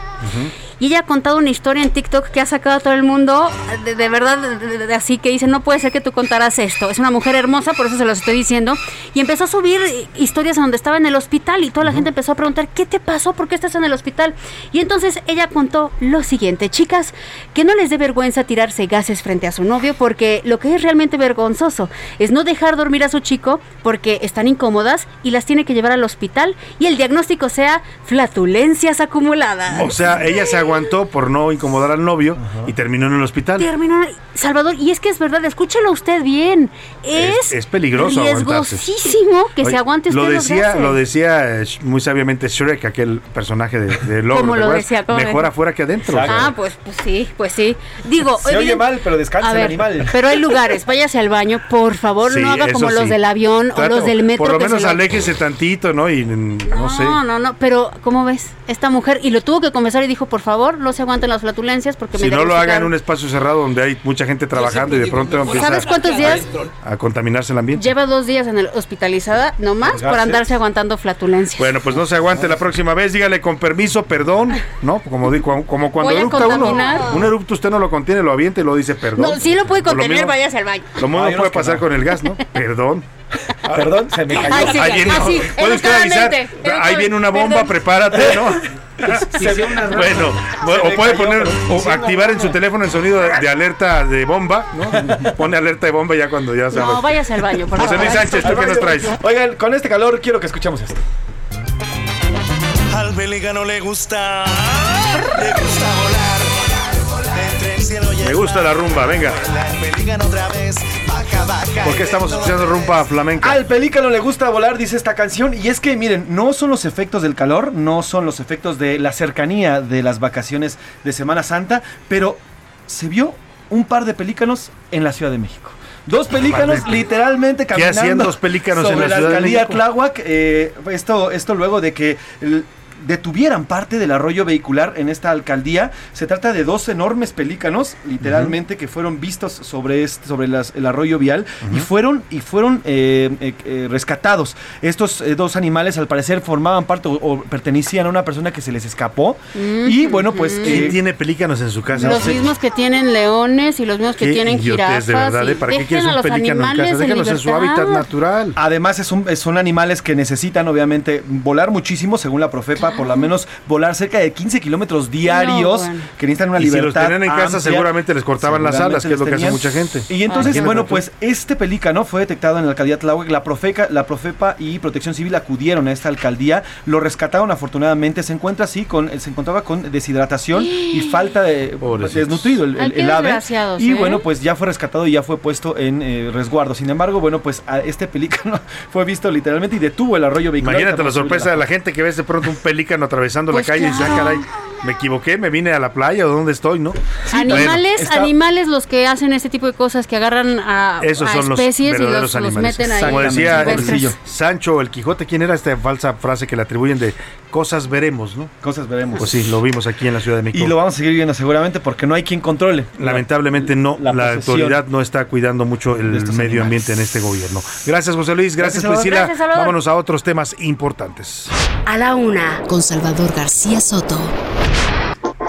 Y ella ha contado una historia en TikTok que ha sacado a todo el mundo, de, de verdad, de- de- así que dice, no puede ser que tú contaras esto. Es una mujer hermosa, por eso se los estoy diciendo. Y empezó a subir historias donde estaba en el hospital y toda la gente empezó a preguntar, ¿qué te pasó? ¿Por qué estás en el hospital? Y entonces ella contó lo siguiente, chicas, que no les dé vergüenza tirarse gases frente a su novio, porque lo que es realmente vergonzoso es no dejar dormir a su chico porque están incómodas y las tiene que llevar al hospital y el diagnóstico sea flatulencias acumuladas. O sea, ella se aguantó por no incomodar al novio y terminó en el hospital. Terminó, Salvador, y es que es verdad, escúchelo usted bien. Es, Es, es peligroso riesgosísimo que Oye, se aguante usted lo decía, lo decía eh, muy sabiamente Shrek, aquel personaje de, de Logro. ¿Cómo ¿te lo acuerdas? decía? ¿Cómo Mejor afuera que adentro. Ah, pues, pues sí, pues sí. Digo, Se oye mal, pero descansa el ver, animal. Pero hay lugares, váyase al baño, por favor, Sí, no haga como los del avión o los del metro. Por lo que se menos lo- aléjese tantito, ¿no? Y mm, no, sé. No, no, no, pero ¿cómo ves? Esta mujer, y lo tuvo que confesar y dijo, por favor, no se aguanten las flatulencias porque Si me no lo haga en diagnosticaron". un espacio cerrado donde hay mucha gente trabajando y de pronto empieza ¿Sabes cuántos días? a contaminarse el ambiente. Lleva dos días en el hospitalizada, nomás por Gases. andarse aguantando flatulencias. Bueno, pues no se aguante la próxima vez, dígale con permiso, perdón, ¿no? Como, di- como, cuando eructa uno. contaminar. Un erupto usted no lo contiene, lo avienta y lo dice perdón. no, sí lo puede Por lo contener, mismo- váyase al baño. Lo mismo unos puede pasar no. con el gas, ¿no? Perdón. Perdón, se me cayó. Ay, sí, Ahí viene- así, puede usted avisar, ahí viene una bomba, Perdón. prepárate, ¿no? Bueno, Se o puede cayó, poner o activar en su teléfono el sonido de, de alerta de bomba, ¿no? Pone alerta de bomba ya cuando ya sabes. No, váyase al baño, por José favor. Luis Sánchez, ¿tú qué nos traes? Oigan, con este calor quiero que escuchemos esto. Al pelícano le gusta, le gusta volar. Me gusta la rumba, venga. mar. El pelícano otra vez, baja, baja. ¿Por qué estamos escuchando rumba flamenca? Al pelícano le gusta volar, dice esta canción. Y es que, miren, no son los efectos del calor, no son los efectos de la cercanía de las vacaciones de Semana Santa, pero se vio un par de pelícanos en la Ciudad de México. Dos pelícanos de- literalmente ¿Qué caminando hacían dos pelícanos en sobre la Ciudad de alcaldía? Tláhuac. eh, esto, esto luego de que el- detuvieran parte del arroyo vehicular en esta alcaldía. Se trata de dos enormes pelícanos, literalmente, que fueron vistos sobre, este- sobre las- el arroyo vial y fueron, y fueron eh, eh, eh, rescatados. Estos eh, dos animales, al parecer, formaban parte o, o pertenecían a una persona que se les escapó. Y bueno, pues. ¿Quién eh, tiene pelícanos en su casa? Los mismos que tienen leones y los mismos que tienen jirafas. de verdad, ¿eh? ¿Para qué quieres a un los pelícano en animales casa? Déjalos en su libertad. hábitat natural. Además es un- son animales que necesitan obviamente volar muchísimo, según la Profepa, por lo menos volar cerca de 15 kilómetros diarios, No, bueno. que necesitan una Y si los tenían en casa, seguramente les cortaban las alas, que es lo que hace mucha gente. Y entonces, Imagínate bueno, pues este pelícano fue detectado en la alcaldía Tláhuac. La Profeca, la Profepa y Protección Civil acudieron a esta alcaldía, lo rescataron afortunadamente. Se encuentra así, con, se encontraba con deshidratación y falta de Pobrecitos. desnutrido el, el- el ave. desgraciados, Y ¿eh? bueno, pues ya fue rescatado y ya fue puesto en eh, resguardo. Sin embargo, bueno, pues a este pelícano fue visto literalmente y detuvo el arroyo vehicular. Imagínate la sorpresa de la gente que ves de pronto un pelícano atravesando Pues la calle y dice, ah, caray, me equivoqué, me vine a la playa o dónde estoy, ¿no? Animales, Bueno, está- animales los que hacen este tipo de cosas, que agarran a, Esos a son los especies y verdaderos los, los meten ahí. Como decía el. Sancho el Quijote, ¿quién era esta falsa frase que le atribuyen de cosas veremos, no? Cosas veremos. Pues sí, lo vimos aquí en la Ciudad de México. Y lo vamos a seguir viendo seguramente porque no hay quien controle. Lamentablemente no, la, la autoridad no está cuidando mucho el medio animales. ambiente en este gobierno. Gracias José Luis, gracias, Gracias. Priscila. Vámonos a otros temas importantes. A la una, con Salvador García Soto.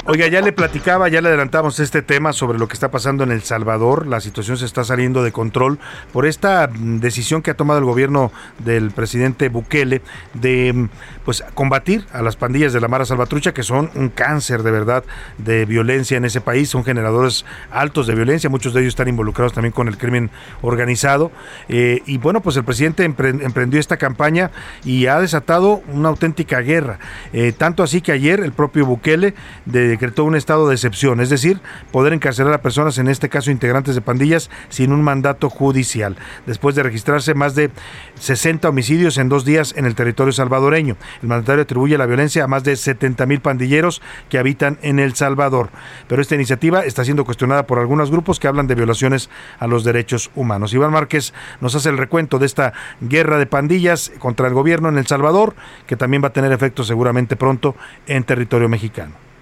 Oiga, ya le platicaba, ya le adelantamos este tema sobre lo que está pasando en El Salvador. La situación se está saliendo de control por esta mm, decisión que ha tomado el gobierno del presidente Bukele de mm, pues combatir a las pandillas de la Mara Salvatrucha, que son un cáncer de verdad de violencia en ese país, son generadores altos de violencia, muchos de ellos están involucrados también con el crimen organizado. Eh, y bueno, pues el presidente empre- emprendió esta campaña y ha desatado una auténtica guerra. Eh, tanto así que ayer el propio Bukele decretó un estado de excepción, es decir, poder encarcelar a personas, en este caso integrantes de pandillas, sin un mandato judicial, después de registrarse más de 60 homicidios en dos días en el territorio salvadoreño. El mandatario atribuye la violencia a más de 70 mil pandilleros que habitan en El Salvador. Pero esta iniciativa está siendo cuestionada por algunos grupos que hablan de violaciones a los derechos humanos. Iván Márquez nos hace el recuento de esta guerra de pandillas contra el gobierno en El Salvador, que también va a tener efecto seguramente pronto en territorio mexicano.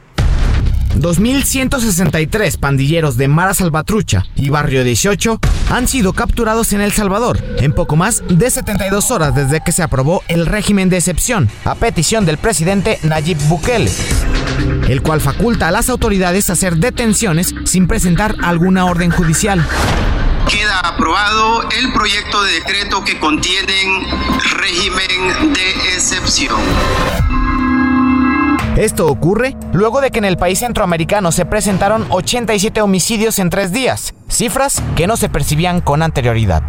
2.163 pandilleros de Mara Salvatrucha y Barrio 18 han sido capturados en El Salvador en poco más de 72 horas desde que se aprobó el régimen de excepción a petición del presidente Nayib Bukele, el cual faculta a las autoridades hacer detenciones sin presentar alguna orden judicial. Queda aprobado el proyecto de decreto que contienen régimen de excepción. Esto ocurre luego de que en el país centroamericano se presentaron 87 homicidios en tres días, cifras que no se percibían con anterioridad.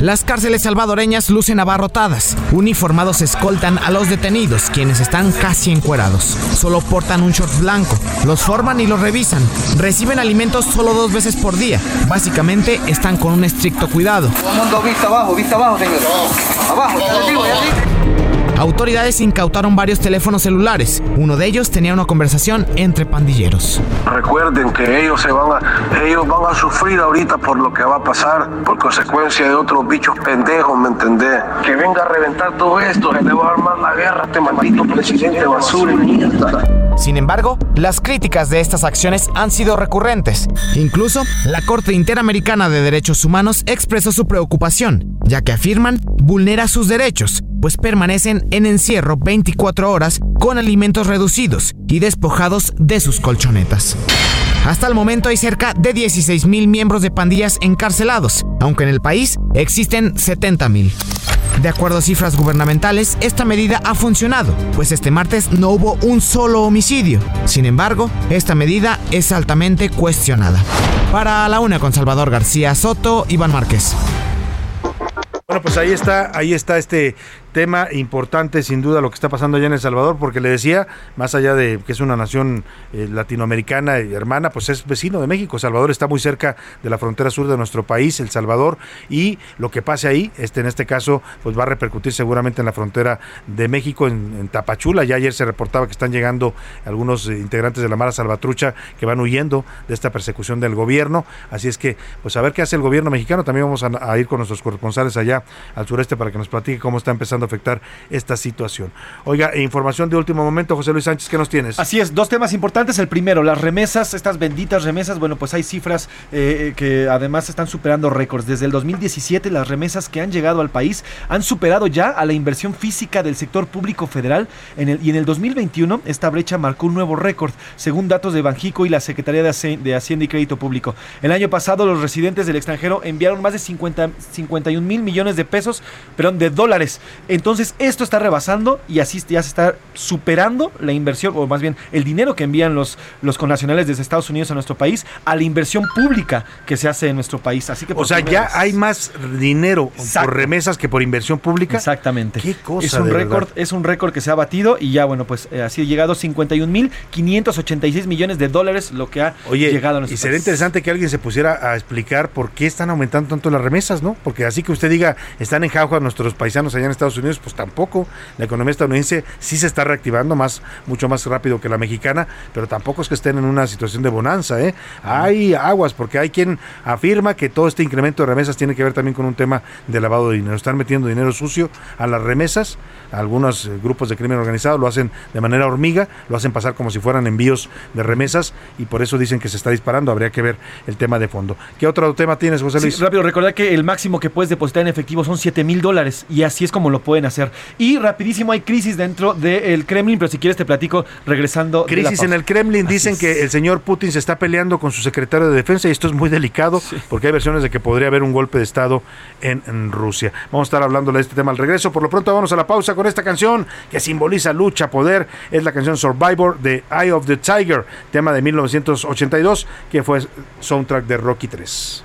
Las cárceles salvadoreñas lucen abarrotadas. Uniformados escoltan a los detenidos, quienes están casi encuerados. Solo portan un short blanco. Los forman y los revisan. Reciben alimentos solo dos veces por día. Básicamente están con un estricto cuidado. Mundo vista abajo, abajo. Abajo, ya ya. Autoridades incautaron varios teléfonos celulares. Uno de ellos tenía una conversación entre pandilleros. Recuerden que ellos se van a, ellos van a sufrir ahorita por lo que va a pasar, por consecuencia de otros bichos pendejos, ¿me entendés? Que venga a reventar todo esto, se le va a armar la guerra a este maldito presidente basura y mierda. Sin embargo, las críticas de estas acciones han sido recurrentes. Incluso, la Corte Interamericana de Derechos Humanos expresó su preocupación, ya que afirman vulnera sus derechos, pues permanecen en encierro 24 horas con alimentos reducidos y despojados de sus colchonetas. Hasta el momento hay cerca de 16 mil miembros de pandillas encarcelados, aunque en el país existen 70 mil. De acuerdo a cifras gubernamentales, esta medida ha funcionado, pues este martes no hubo un solo homicidio. Sin embargo, esta medida es altamente cuestionada. Para la una con Salvador García Soto, Iván Márquez. Bueno, pues ahí está, ahí está este tema importante, sin duda, lo que está pasando allá en El Salvador, porque le decía, más allá de que es una nación eh, latinoamericana y hermana, pues es vecino de México. Salvador está muy cerca de la frontera sur de nuestro país, El Salvador, y lo que pase ahí, este, en este caso, pues va a repercutir seguramente en la frontera de México, en, Tapachula. Ya ayer se reportaba que están llegando algunos eh, integrantes de la Mara Salvatrucha que van huyendo de esta persecución del gobierno. Así es que, pues a ver qué hace el gobierno mexicano. También vamos a ir con nuestros corresponsales allá al sureste para que nos platique cómo está empezando afectar esta situación. Oiga, e información de último momento, José Luis Sánchez, ¿qué nos tienes? Así es, dos temas importantes. El primero, las remesas, estas benditas remesas. Bueno, pues hay cifras eh, que además están superando récords. Desde el 2017, las remesas que han llegado al país han superado ya a la inversión física del sector público federal. Y en el 2021, esta brecha marcó un nuevo récord, según datos de Banjico y la Secretaría de Hacienda y Crédito Público. El año pasado, los residentes del extranjero enviaron más de 50, 51 mil millones de pesos, perdón, de dólares. Entonces, esto está rebasando y así ya se está superando la inversión, o más bien el dinero que envían los, los connacionales desde Estados Unidos a nuestro país a la inversión pública que se hace en nuestro país. Así que O sea, ya hay más dinero Exacto. por remesas que por inversión pública. Exactamente. Qué cosa es un récord, es un récord que se ha batido y ya bueno, pues eh, así ha llegado 51.586 millones de dólares lo que ha Oye, llegado a nuestro y sería país. interesante que alguien se pusiera a explicar por qué están aumentando tanto las remesas, ¿no? Porque así que usted diga, están en jauja nuestros paisanos allá en Estados Unidos, pues tampoco. La economía estadounidense sí se está reactivando más, mucho más rápido que la mexicana, pero tampoco es que estén en una situación de bonanza, ¿eh? Hay aguas, porque hay quien afirma que todo este incremento de remesas tiene que ver también con un tema de lavado de dinero. Están metiendo dinero sucio a las remesas, algunos eh, grupos de crimen organizado lo hacen de manera hormiga, lo hacen pasar como si fueran envíos de remesas y por eso dicen que se está disparando. Habría que ver el tema de fondo. ¿Qué otro tema tienes, José Sí, Luis? rápido, recordar que el máximo que puedes depositar en efectivo son 7 mil dólares y así es como lo pueden hacer. Y rapidísimo hay crisis dentro del Kremlin, pero si quieres te platico regresando. de la Crisis en el Kremlin. Así Dicen es. que el señor Putin se está peleando con su secretario de defensa y esto es muy delicado porque hay versiones de que podría haber un golpe de Estado en, en Rusia. Vamos a estar hablando de este tema al regreso. Por lo pronto vamos a la pausa con esta canción que simboliza lucha, poder. Es la canción Survivor de Eye of the Tiger, tema de 1982 que fue soundtrack de Rocky 3.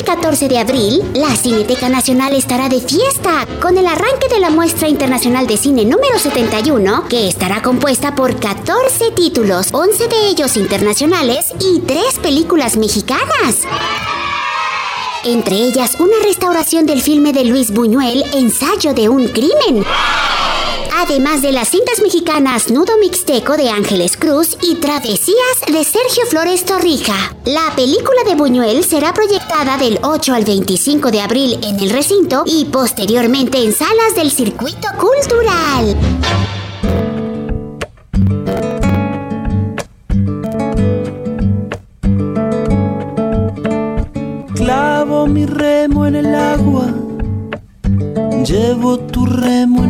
Del 14 de abril, la Cineteca Nacional estará de fiesta con el arranque de la muestra internacional de cine número 71, que estará compuesta por 14 títulos, 11 de ellos internacionales y 3 películas mexicanas. Entre ellas, una restauración del filme de Luis Buñuel, Ensayo de un crimen. Además de las cintas mexicanas Nudo Mixteco de Ángeles Cruz y Travesías de Sergio Flores Torrija. La película de Buñuel será proyectada del 8 al 25 de abril en el recinto y posteriormente en salas del circuito cultural. Clavo mi remo en el agua, llevo tu remo en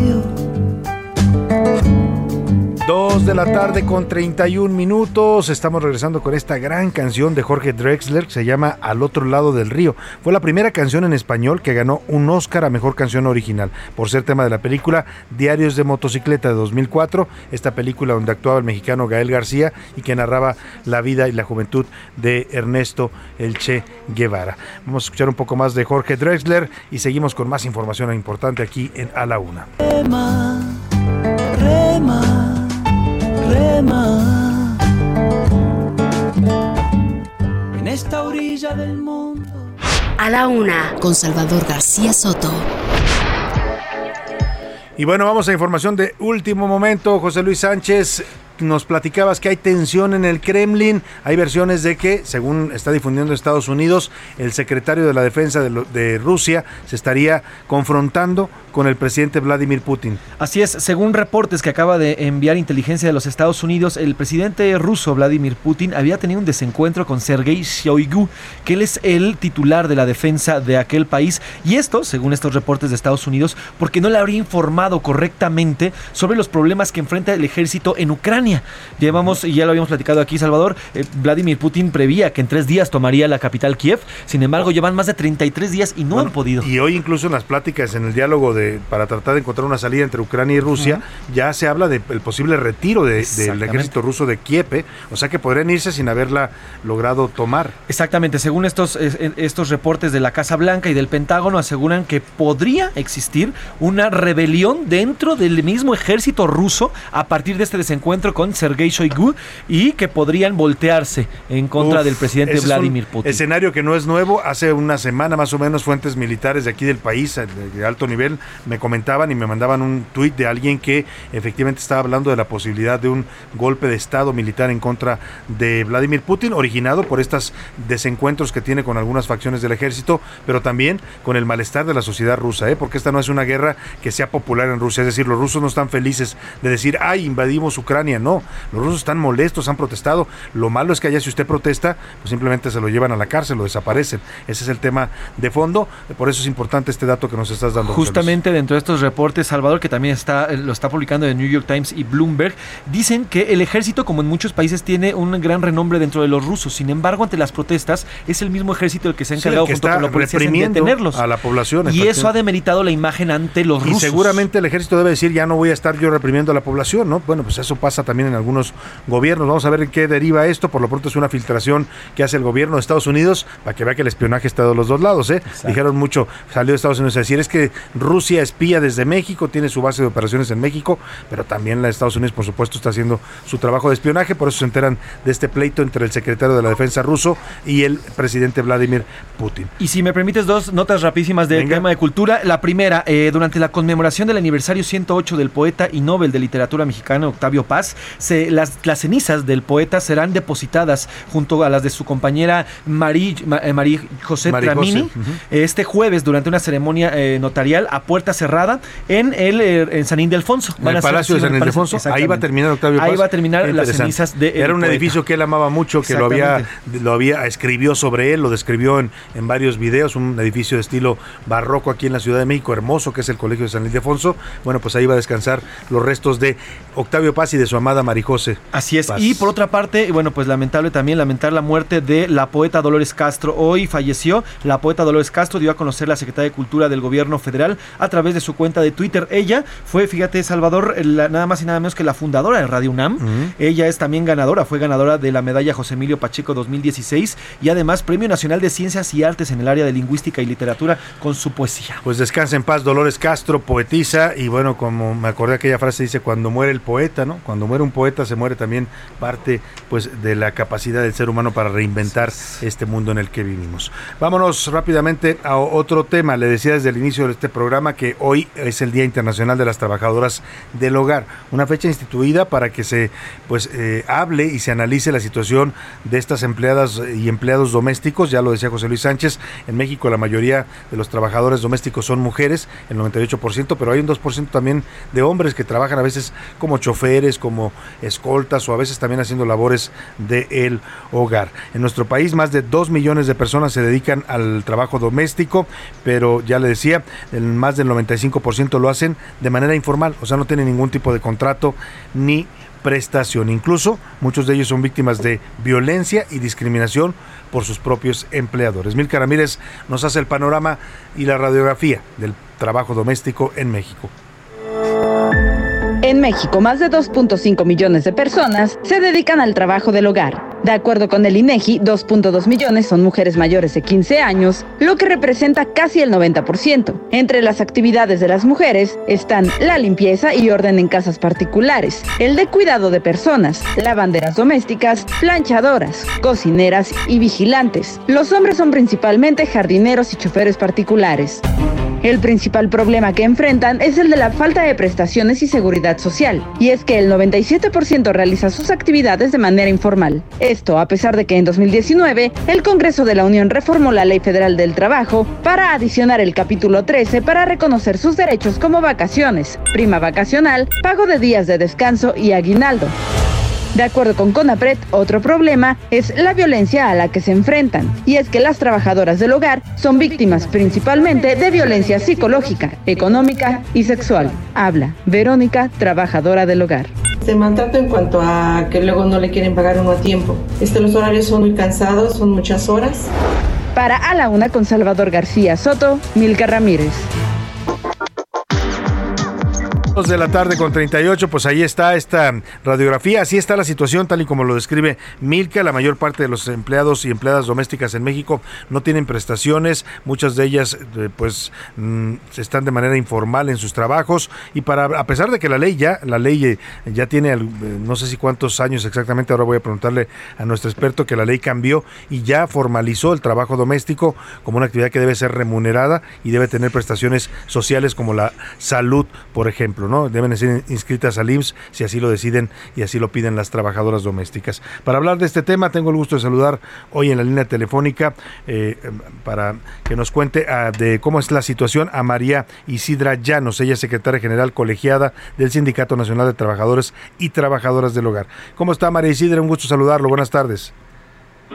2 de la tarde con 31 minutos. Estamos regresando con esta gran canción de Jorge Drexler que se llama Al otro lado del río. Fue la primera canción en español que ganó un Oscar a mejor canción original por ser tema de la película Diarios de motocicleta de 2004. Esta película donde actuaba el mexicano Gael García y que narraba la vida y la juventud de Ernesto El Che Guevara. Vamos a escuchar un poco más de Jorge Drexler y seguimos con más información importante aquí en A la Una. En esta orilla del mundo. A la una, con Salvador García Soto. Y bueno, vamos a información de último momento. José Luis Sánchez, nos platicabas que hay tensión en el Kremlin. Hay versiones de que, según está difundiendo Estados Unidos, el secretario de la Defensa de, Rusia se estaría confrontando con el presidente Vladimir Putin. Así es, según reportes que acaba de enviar inteligencia de los Estados Unidos, el presidente ruso Vladimir Putin había tenido un desencuentro con Sergei Shoigu, que él es el titular de la defensa de aquel país, y esto, según estos reportes de Estados Unidos, porque no le habría informado correctamente sobre los problemas que enfrenta el ejército en Ucrania. Llevamos, y ya lo habíamos platicado aquí, Salvador, eh, Vladimir Putin prevía que en tres días tomaría la capital Kiev, sin embargo llevan más de 33 días y no han podido. Y hoy incluso en las pláticas, en el diálogo de para tratar de encontrar una salida entre Ucrania y Rusia, ya se habla del posible retiro de- del ejército ruso de Kiev, ¿eh? o sea que podrían irse sin haberla logrado tomar. Exactamente, según estos, estos reportes de la Casa Blanca y del Pentágono aseguran que podría existir una rebelión dentro del mismo ejército ruso a partir de este desencuentro con Sergei Shoigu y que podrían voltearse en contra Uf, del presidente Vladimir Putin. Escenario que no es nuevo. Hace una semana más o menos fuentes militares de aquí del país de, de alto nivel me comentaban y me mandaban un tuit de alguien que efectivamente estaba hablando de la posibilidad de un golpe de estado militar en contra de Vladimir Putin, originado por estos desencuentros que tiene con algunas facciones del ejército, pero también con el malestar de la sociedad rusa, ¿eh? porque esta no es una guerra que sea popular en Rusia. Es decir, los rusos no están felices de decir, ay, invadimos Ucrania. No, los rusos están molestos, han protestado. Lo malo es que allá si usted protesta, pues simplemente se lo llevan a la cárcel, lo desaparecen. Ese es el tema de fondo. Por eso es importante este dato que nos estás dando. Justamente dentro de estos reportes, Salvador, que también está, eh, lo está publicando el New York Times y Bloomberg, dicen que el ejército, como en muchos países, tiene un gran renombre dentro de los rusos. Sin embargo, ante las protestas, es el mismo ejército el que se ha Sí, encargado que junto con la policía reprimiendo detenerlos. a la población, Y eso ha demeritado la imagen ante los Y rusos. seguramente el ejército debe decir, ya no voy a estar yo reprimiendo a la población, ¿no? Bueno, pues eso pasa también en algunos gobiernos. Vamos a ver en qué deriva esto. Por lo pronto es una filtración que hace el gobierno de Estados Unidos para que vea que el espionaje está de los dos lados, ¿eh? Dijeron mucho, salió de Estados Unidos a decir, es que Rusia espía desde México, tiene su base de operaciones en México, pero también la de Estados Unidos, por supuesto, está haciendo su trabajo de espionaje. Por eso se enteran de este pleito entre el secretario de la Defensa ruso y el presidente Vladimir Putin. Y si me permites dos notas rapidísimas del tema de cultura. La primera, eh, durante la conmemoración del aniversario 108 del poeta y Nobel de Literatura mexicano Octavio Paz, se- las, las cenizas del poeta serán depositadas junto a las de su compañera María José María Tramini José, este jueves durante una ceremonia eh, notarial a puerta cerrada en el eh, en San Ildefonso. En el Palacio de San Ildefonso, ahí va a terminar Octavio Ahí Paz. va a terminar las cenizas de Era un edificio que él amaba mucho, que lo había, lo había escribió sobre él, lo describió en, en varios videos, un edificio de estilo barroco aquí en la Ciudad de México, hermoso, que es el Colegio de San Ildefonso. Bueno, pues ahí va a descansar los restos de Octavio Paz y de su amada Marijose. Así es. Paz. Y por otra parte, bueno, pues lamentable también lamentar la muerte de la poeta Dolores Castro. Hoy falleció la poeta Dolores Castro, dio a conocer la Secretaría de Cultura del Gobierno Federal a través de su cuenta de Twitter. Ella fue, fíjate, Salvador, la- nada más y nada menos que la fundadora de Radio UNAM. Ella es también ganadora, fue ganadora de la medalla José Emilio Pacheco 2016 y además Premio Nacional de Ciencias y Artes en el área de lingüística y literatura con su poesía. Pues descansa en paz Dolores Castro, poetisa, y bueno, como me acordé aquella frase dice, cuando muere el poeta, ¿no? Cuando muere un poeta se muere también parte pues de la capacidad del ser humano para reinventar este mundo en el que vivimos. Vámonos rápidamente a otro tema. Le decía desde el inicio de este programa que hoy es el Día Internacional de las Trabajadoras del Hogar, una fecha instituida para que se pues eh, hable y se analice la situación de estas empleadas y empleados domésticos, ya lo decía José Luis Sánchez, en México la mayoría de los trabajadores domésticos son mujeres, el 98%, pero hay un 2% también de hombres que trabajan a veces como choferes, como escoltas o a veces también haciendo labores del hogar. En nuestro país más de 2 millones de personas se dedican al trabajo doméstico, pero ya le decía, el más del 95% lo hacen de manera informal, o sea, no tienen ningún tipo de contrato ni prestación. Incluso muchos de ellos son víctimas de violencia y discriminación por sus propios empleadores. Milka Ramírez nos hace el panorama y la radiografía del trabajo doméstico en México. En México, más de 2.5 millones de personas se dedican al trabajo del hogar. De acuerdo con el INEGI, 2.2 millones son mujeres mayores de 15 años, lo que representa casi el 90%. Entre las actividades de las mujeres están la limpieza y orden en casas particulares, el de cuidado de personas, lavanderas domésticas, planchadoras, cocineras y vigilantes. Los hombres son principalmente jardineros y choferes particulares. El principal problema que enfrentan es el de la falta de prestaciones y seguridad social, y es que el 97% realiza sus actividades de manera informal. Esto a pesar de que en 2019 el Congreso de la Unión reformó la Ley Federal del Trabajo para adicionar el capítulo 13 para reconocer sus derechos como vacaciones, prima vacacional, pago de días de descanso y aguinaldo. De acuerdo con CONAPRED, otro problema es la violencia a la que se enfrentan, y es que las trabajadoras del hogar son víctimas principalmente de violencia psicológica, económica y sexual. Habla Verónica, trabajadora del hogar. Se maltrata en cuanto a que luego no le quieren pagar uno a tiempo. Este, los horarios son muy cansados, son muchas horas. Para A la Una con Salvador García Soto, Milka Ramírez. Dos de la tarde con 38, pues ahí está esta radiografía, así está la situación tal y como lo describe Milka, la mayor parte de los empleados y empleadas domésticas en México no tienen prestaciones, muchas de ellas eh, pues mm, están de manera informal en sus trabajos. Y para a pesar de que la ley ya la ley eh, ya tiene eh, no sé si cuántos años exactamente, ahora voy a preguntarle a nuestro experto que la ley cambió y ya formalizó el trabajo doméstico como una actividad que debe ser remunerada y debe tener prestaciones sociales como la salud, por ejemplo, ¿no? Deben ser inscritas al IMSS si así lo deciden y así lo piden las trabajadoras domésticas. Para hablar de este tema, tengo el gusto de saludar hoy en la línea telefónica eh, para que nos cuente ah, de cómo es la situación a María Isidra Llanos, ella es secretaria general colegiada del Sindicato Nacional de Trabajadores y Trabajadoras del Hogar. ¿Cómo está María Isidra? Un gusto saludarlo. Buenas tardes.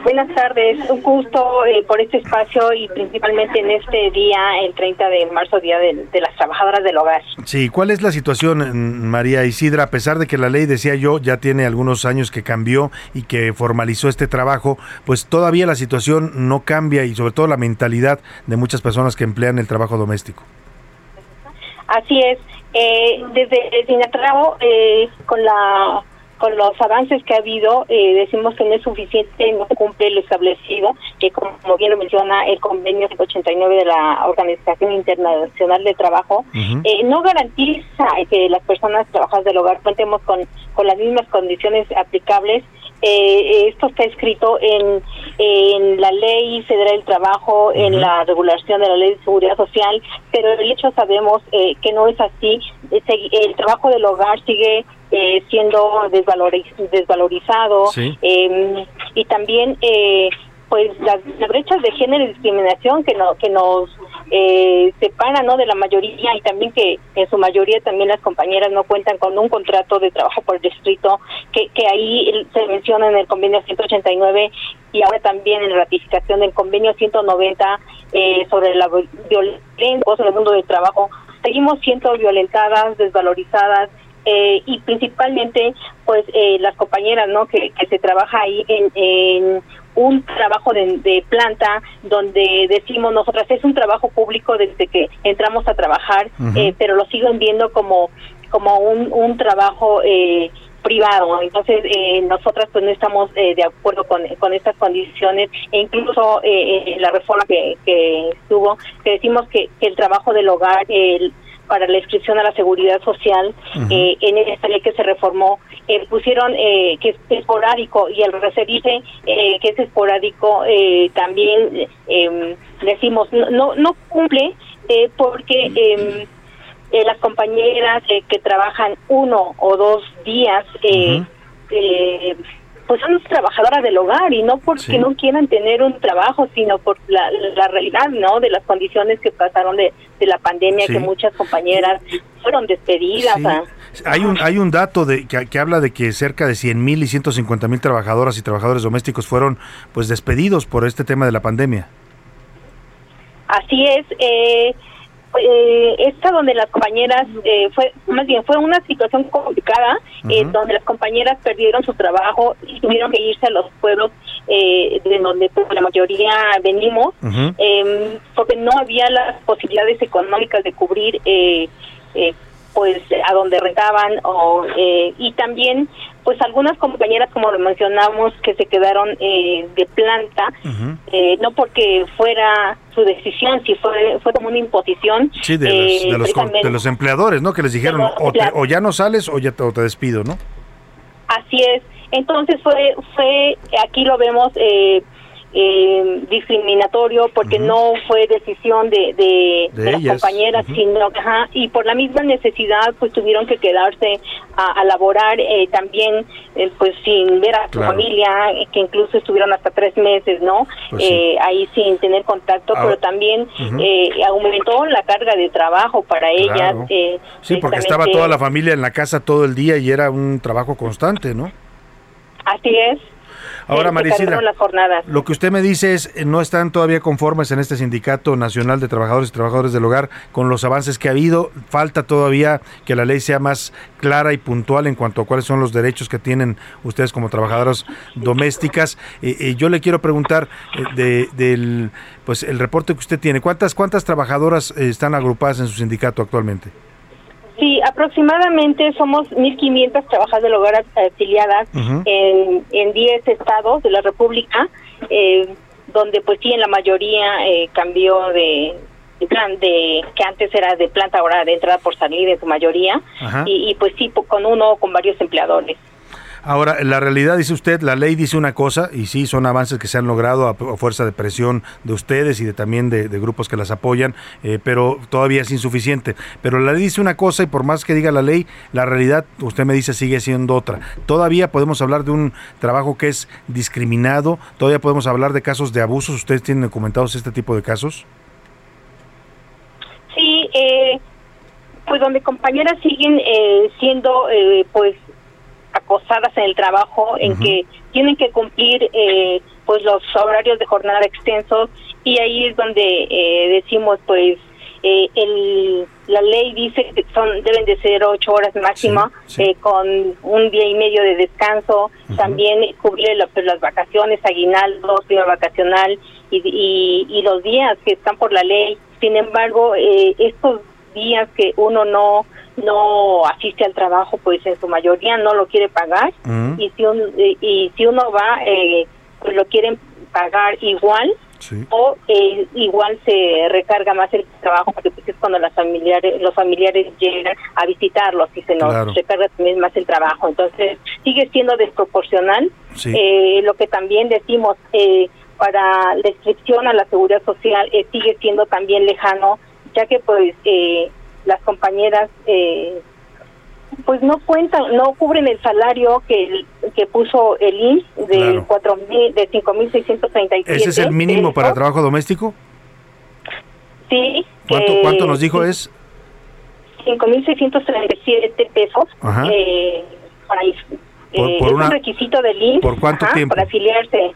Buenas tardes, un gusto eh, por este espacio y principalmente en este día, el 30 de marzo, Día de, de las Trabajadoras del Hogar. Sí, ¿cuál es la situación, mm, María Isidra? A pesar de que la ley, decía yo, ya tiene algunos años que cambió y que formalizó este trabajo, pues todavía la situación no cambia y sobre todo la mentalidad de muchas personas que emplean el trabajo doméstico. Así es, eh, desde Sinatrao, eh, con la con los avances que ha habido, eh, decimos que no es suficiente, no cumple lo establecido, que como bien lo menciona el convenio 89 de la Organización Internacional de Trabajo, eh, no garantiza que las personas trabajadoras del hogar cuentemos con, con las mismas condiciones aplicables. Eh, esto está escrito en, en la Ley Federal del Trabajo, en la regulación de la Ley de Seguridad Social, pero el hecho sabemos eh, que no es así. Eh, El trabajo del hogar sigue eh, siendo desvaloriz- desvalorizado Sí. eh, y también eh, pues las, las brechas de género y discriminación que no que nos eh, separan no de la mayoría y también que en su mayoría también las compañeras no cuentan con un contrato de trabajo por distrito que, que ahí se menciona en el convenio 189 y ahora también en la ratificación del convenio 190 eh, sobre la vi- violencia en el mundo del trabajo seguimos siendo violentadas desvalorizadas eh, y principalmente pues eh, las compañeras no que, que se trabaja ahí en, en un trabajo de, de planta donde decimos nosotras es un trabajo público desde que entramos a trabajar eh, pero lo siguen viendo como como un, un trabajo eh, privado entonces eh, nosotras pues no estamos eh, de acuerdo con, con estas condiciones. E incluso eh, la reforma que, que estuvo que decimos que, que el trabajo del hogar el para la inscripción a la seguridad social eh, en esta ley que se reformó eh, pusieron eh, que es esporádico y al referirse eh, que es esporádico eh, también eh, decimos no no, cumple eh, porque eh, las compañeras que trabajan uno o dos días eh, pues son trabajadoras del hogar y no porque Sí. no quieran tener un trabajo, sino por la, la realidad, ¿no? De las condiciones que pasaron de, de la pandemia, Sí. que muchas compañeras fueron despedidas. Sí. ah. Hay un, hay un dato de, que, que habla de que cerca de 100 mil y 150 mil trabajadoras y trabajadores domésticos fueron pues despedidos por este tema de la pandemia. Así es. Eh, eh, esta donde las compañeras eh, fue más bien fue una situación complicada eh, donde las compañeras perdieron su trabajo y tuvieron que irse a los pueblos eh, de donde pues, la mayoría venimos eh, porque no había las posibilidades económicas de cubrir eh, eh, pues a donde rentaban o eh, y también pues algunas compañeras como lo mencionamos que se quedaron eh, de planta eh, no porque fuera su decisión si fue fue como una imposición Sí, de, eh, los, de, los, de los empleadores, ¿no? Que les dijeron, los o, te- o ya no sales o ya te, o te despido, ¿no? Así es. Entonces fue, fue aquí lo vemos eh, eh, discriminatorio porque no fue decisión de, de, De de las ellas. compañeras, sino ajá, y por la misma necesidad pues tuvieron que quedarse a, a laborar eh, también eh, pues sin ver a su familia, eh, que incluso estuvieron hasta tres meses, ¿no? Pues sí. Eh, ahí sin tener contacto, pero también eh, aumentó la carga de trabajo para ellas. Claro. eh, Sí, porque estaba toda la familia en la casa todo el día y era un trabajo constante, ¿no? Así es. Ahora, Maricela. Lo que usted me dice es, no están todavía conformes en este Sindicato Nacional de Trabajadores y Trabajadores del Hogar con los avances que ha habido. Falta todavía que la ley sea más clara y puntual en cuanto a cuáles son los derechos que tienen ustedes como trabajadoras domésticas. Eh, eh, yo le quiero preguntar eh, de, del pues el reporte que usted tiene. ¿Cuántas cuántas trabajadoras eh, están agrupadas en su sindicato actualmente? Sí, aproximadamente somos 1.500 trabajadoras del hogar afiliadas en, en 10 estados de la República, eh, donde pues sí, en la mayoría eh, cambió de, plan de que antes era de planta ahora de entrada por salir en su mayoría. Y, y, pues sí po- con uno o con varios empleadores. Ahora, la realidad, dice usted, la ley dice una cosa, y sí, son avances que se han logrado a, fuerza de presión de ustedes y de también de, de grupos que las apoyan, eh, pero todavía es insuficiente. Pero la ley dice una cosa y por más que diga la ley, la realidad, usted me dice, sigue siendo otra. Todavía podemos hablar de un trabajo que es discriminado, todavía podemos hablar de casos de abusos, ustedes tienen documentados este tipo de casos. Sí, eh, pues donde compañeras siguen eh, siendo eh, pues acosadas en el trabajo, en que tienen que cumplir eh, pues los horarios de jornada extensos y ahí es donde eh, decimos pues eh, el, la ley dice que son deben de ser ocho horas máxima eh, con un día y medio de descanso también cubrir la- pues, las vacaciones aguinaldos prima vacacional y, y, y los días que están por la ley. Sin embargo eh, estos días que uno no no asiste al trabajo pues en su mayoría no lo quiere pagar Mm. y si un, y, y si uno va eh, pues lo quieren pagar igual o eh, igual se recarga más el trabajo porque pues es cuando las familiares los familiares llegan a visitarlos y se nos Claro. recarga también más el trabajo entonces sigue siendo desproporcional Sí. Eh, lo que también decimos eh, para la inscripción a la seguridad social eh, sigue siendo también lejano ya que pues eh, las compañeras eh, pues no cuentan, no cubren el salario que que puso el INS de Claro. cuatro mil, de 5.637. ¿Ese es el mínimo para trabajo doméstico? Sí. ¿Cuánto, que- cuánto nos dijo es? 5.637 pesos Ajá. eh, para Por- eh, por es una- un requisito del INS ¿por cuánto ajá, tiempo? para afiliarse.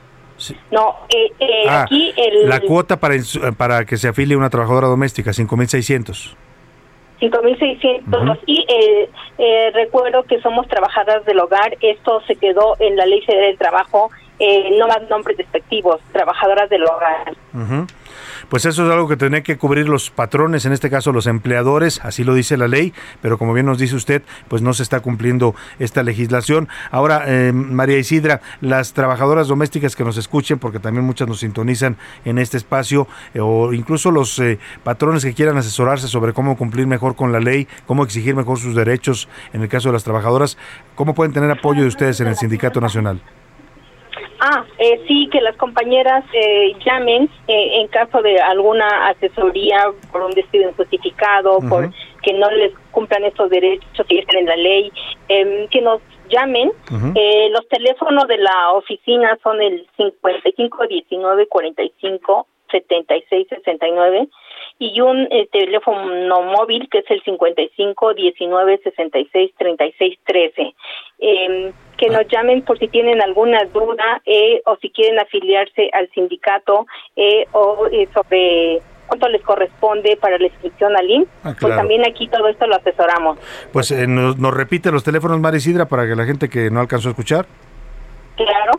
No, eh, eh, Ah, aquí el la cuota para, eh, para que se afilie una trabajadora doméstica, 5.600. 5.600 y eh, eh, recuerdo que somos trabajadoras del hogar, esto se quedó en la Ley Federal del Trabajo, eh, no más nombres despectivos, trabajadoras del hogar. Pues eso es algo que tienen que cubrir los patrones, en este caso los empleadores, así lo dice la ley, pero como bien nos dice usted, pues no se está cumpliendo esta legislación. Ahora, eh, María Isidra, las trabajadoras domésticas que nos escuchen, porque también muchas nos sintonizan en este espacio, eh, o incluso los eh, patrones que quieran asesorarse sobre cómo cumplir mejor con la ley, cómo exigir mejor sus derechos en el caso de las trabajadoras, ¿cómo pueden tener apoyo de ustedes en el Sindicato Nacional? Ah, eh, sí, que las compañeras eh, llamen eh, en caso de alguna asesoría por un despido injustificado, por que no les cumplan estos derechos que están en la ley, em, que nos llamen. Eh, los teléfonos de la oficina son el 55 19 45 76 69 y un eh, teléfono móvil que es el 55 19 66 36 13. Em, que nos llamen por si tienen alguna duda eh, o si quieren afiliarse al sindicato eh, o eh, sobre cuánto les corresponde para la inscripción al IMSS, Ah, pues claro. también aquí todo esto lo asesoramos. Pues eh, nos, nos repite los teléfonos, Marisidra, para que la gente que no alcanzó a escuchar. Claro.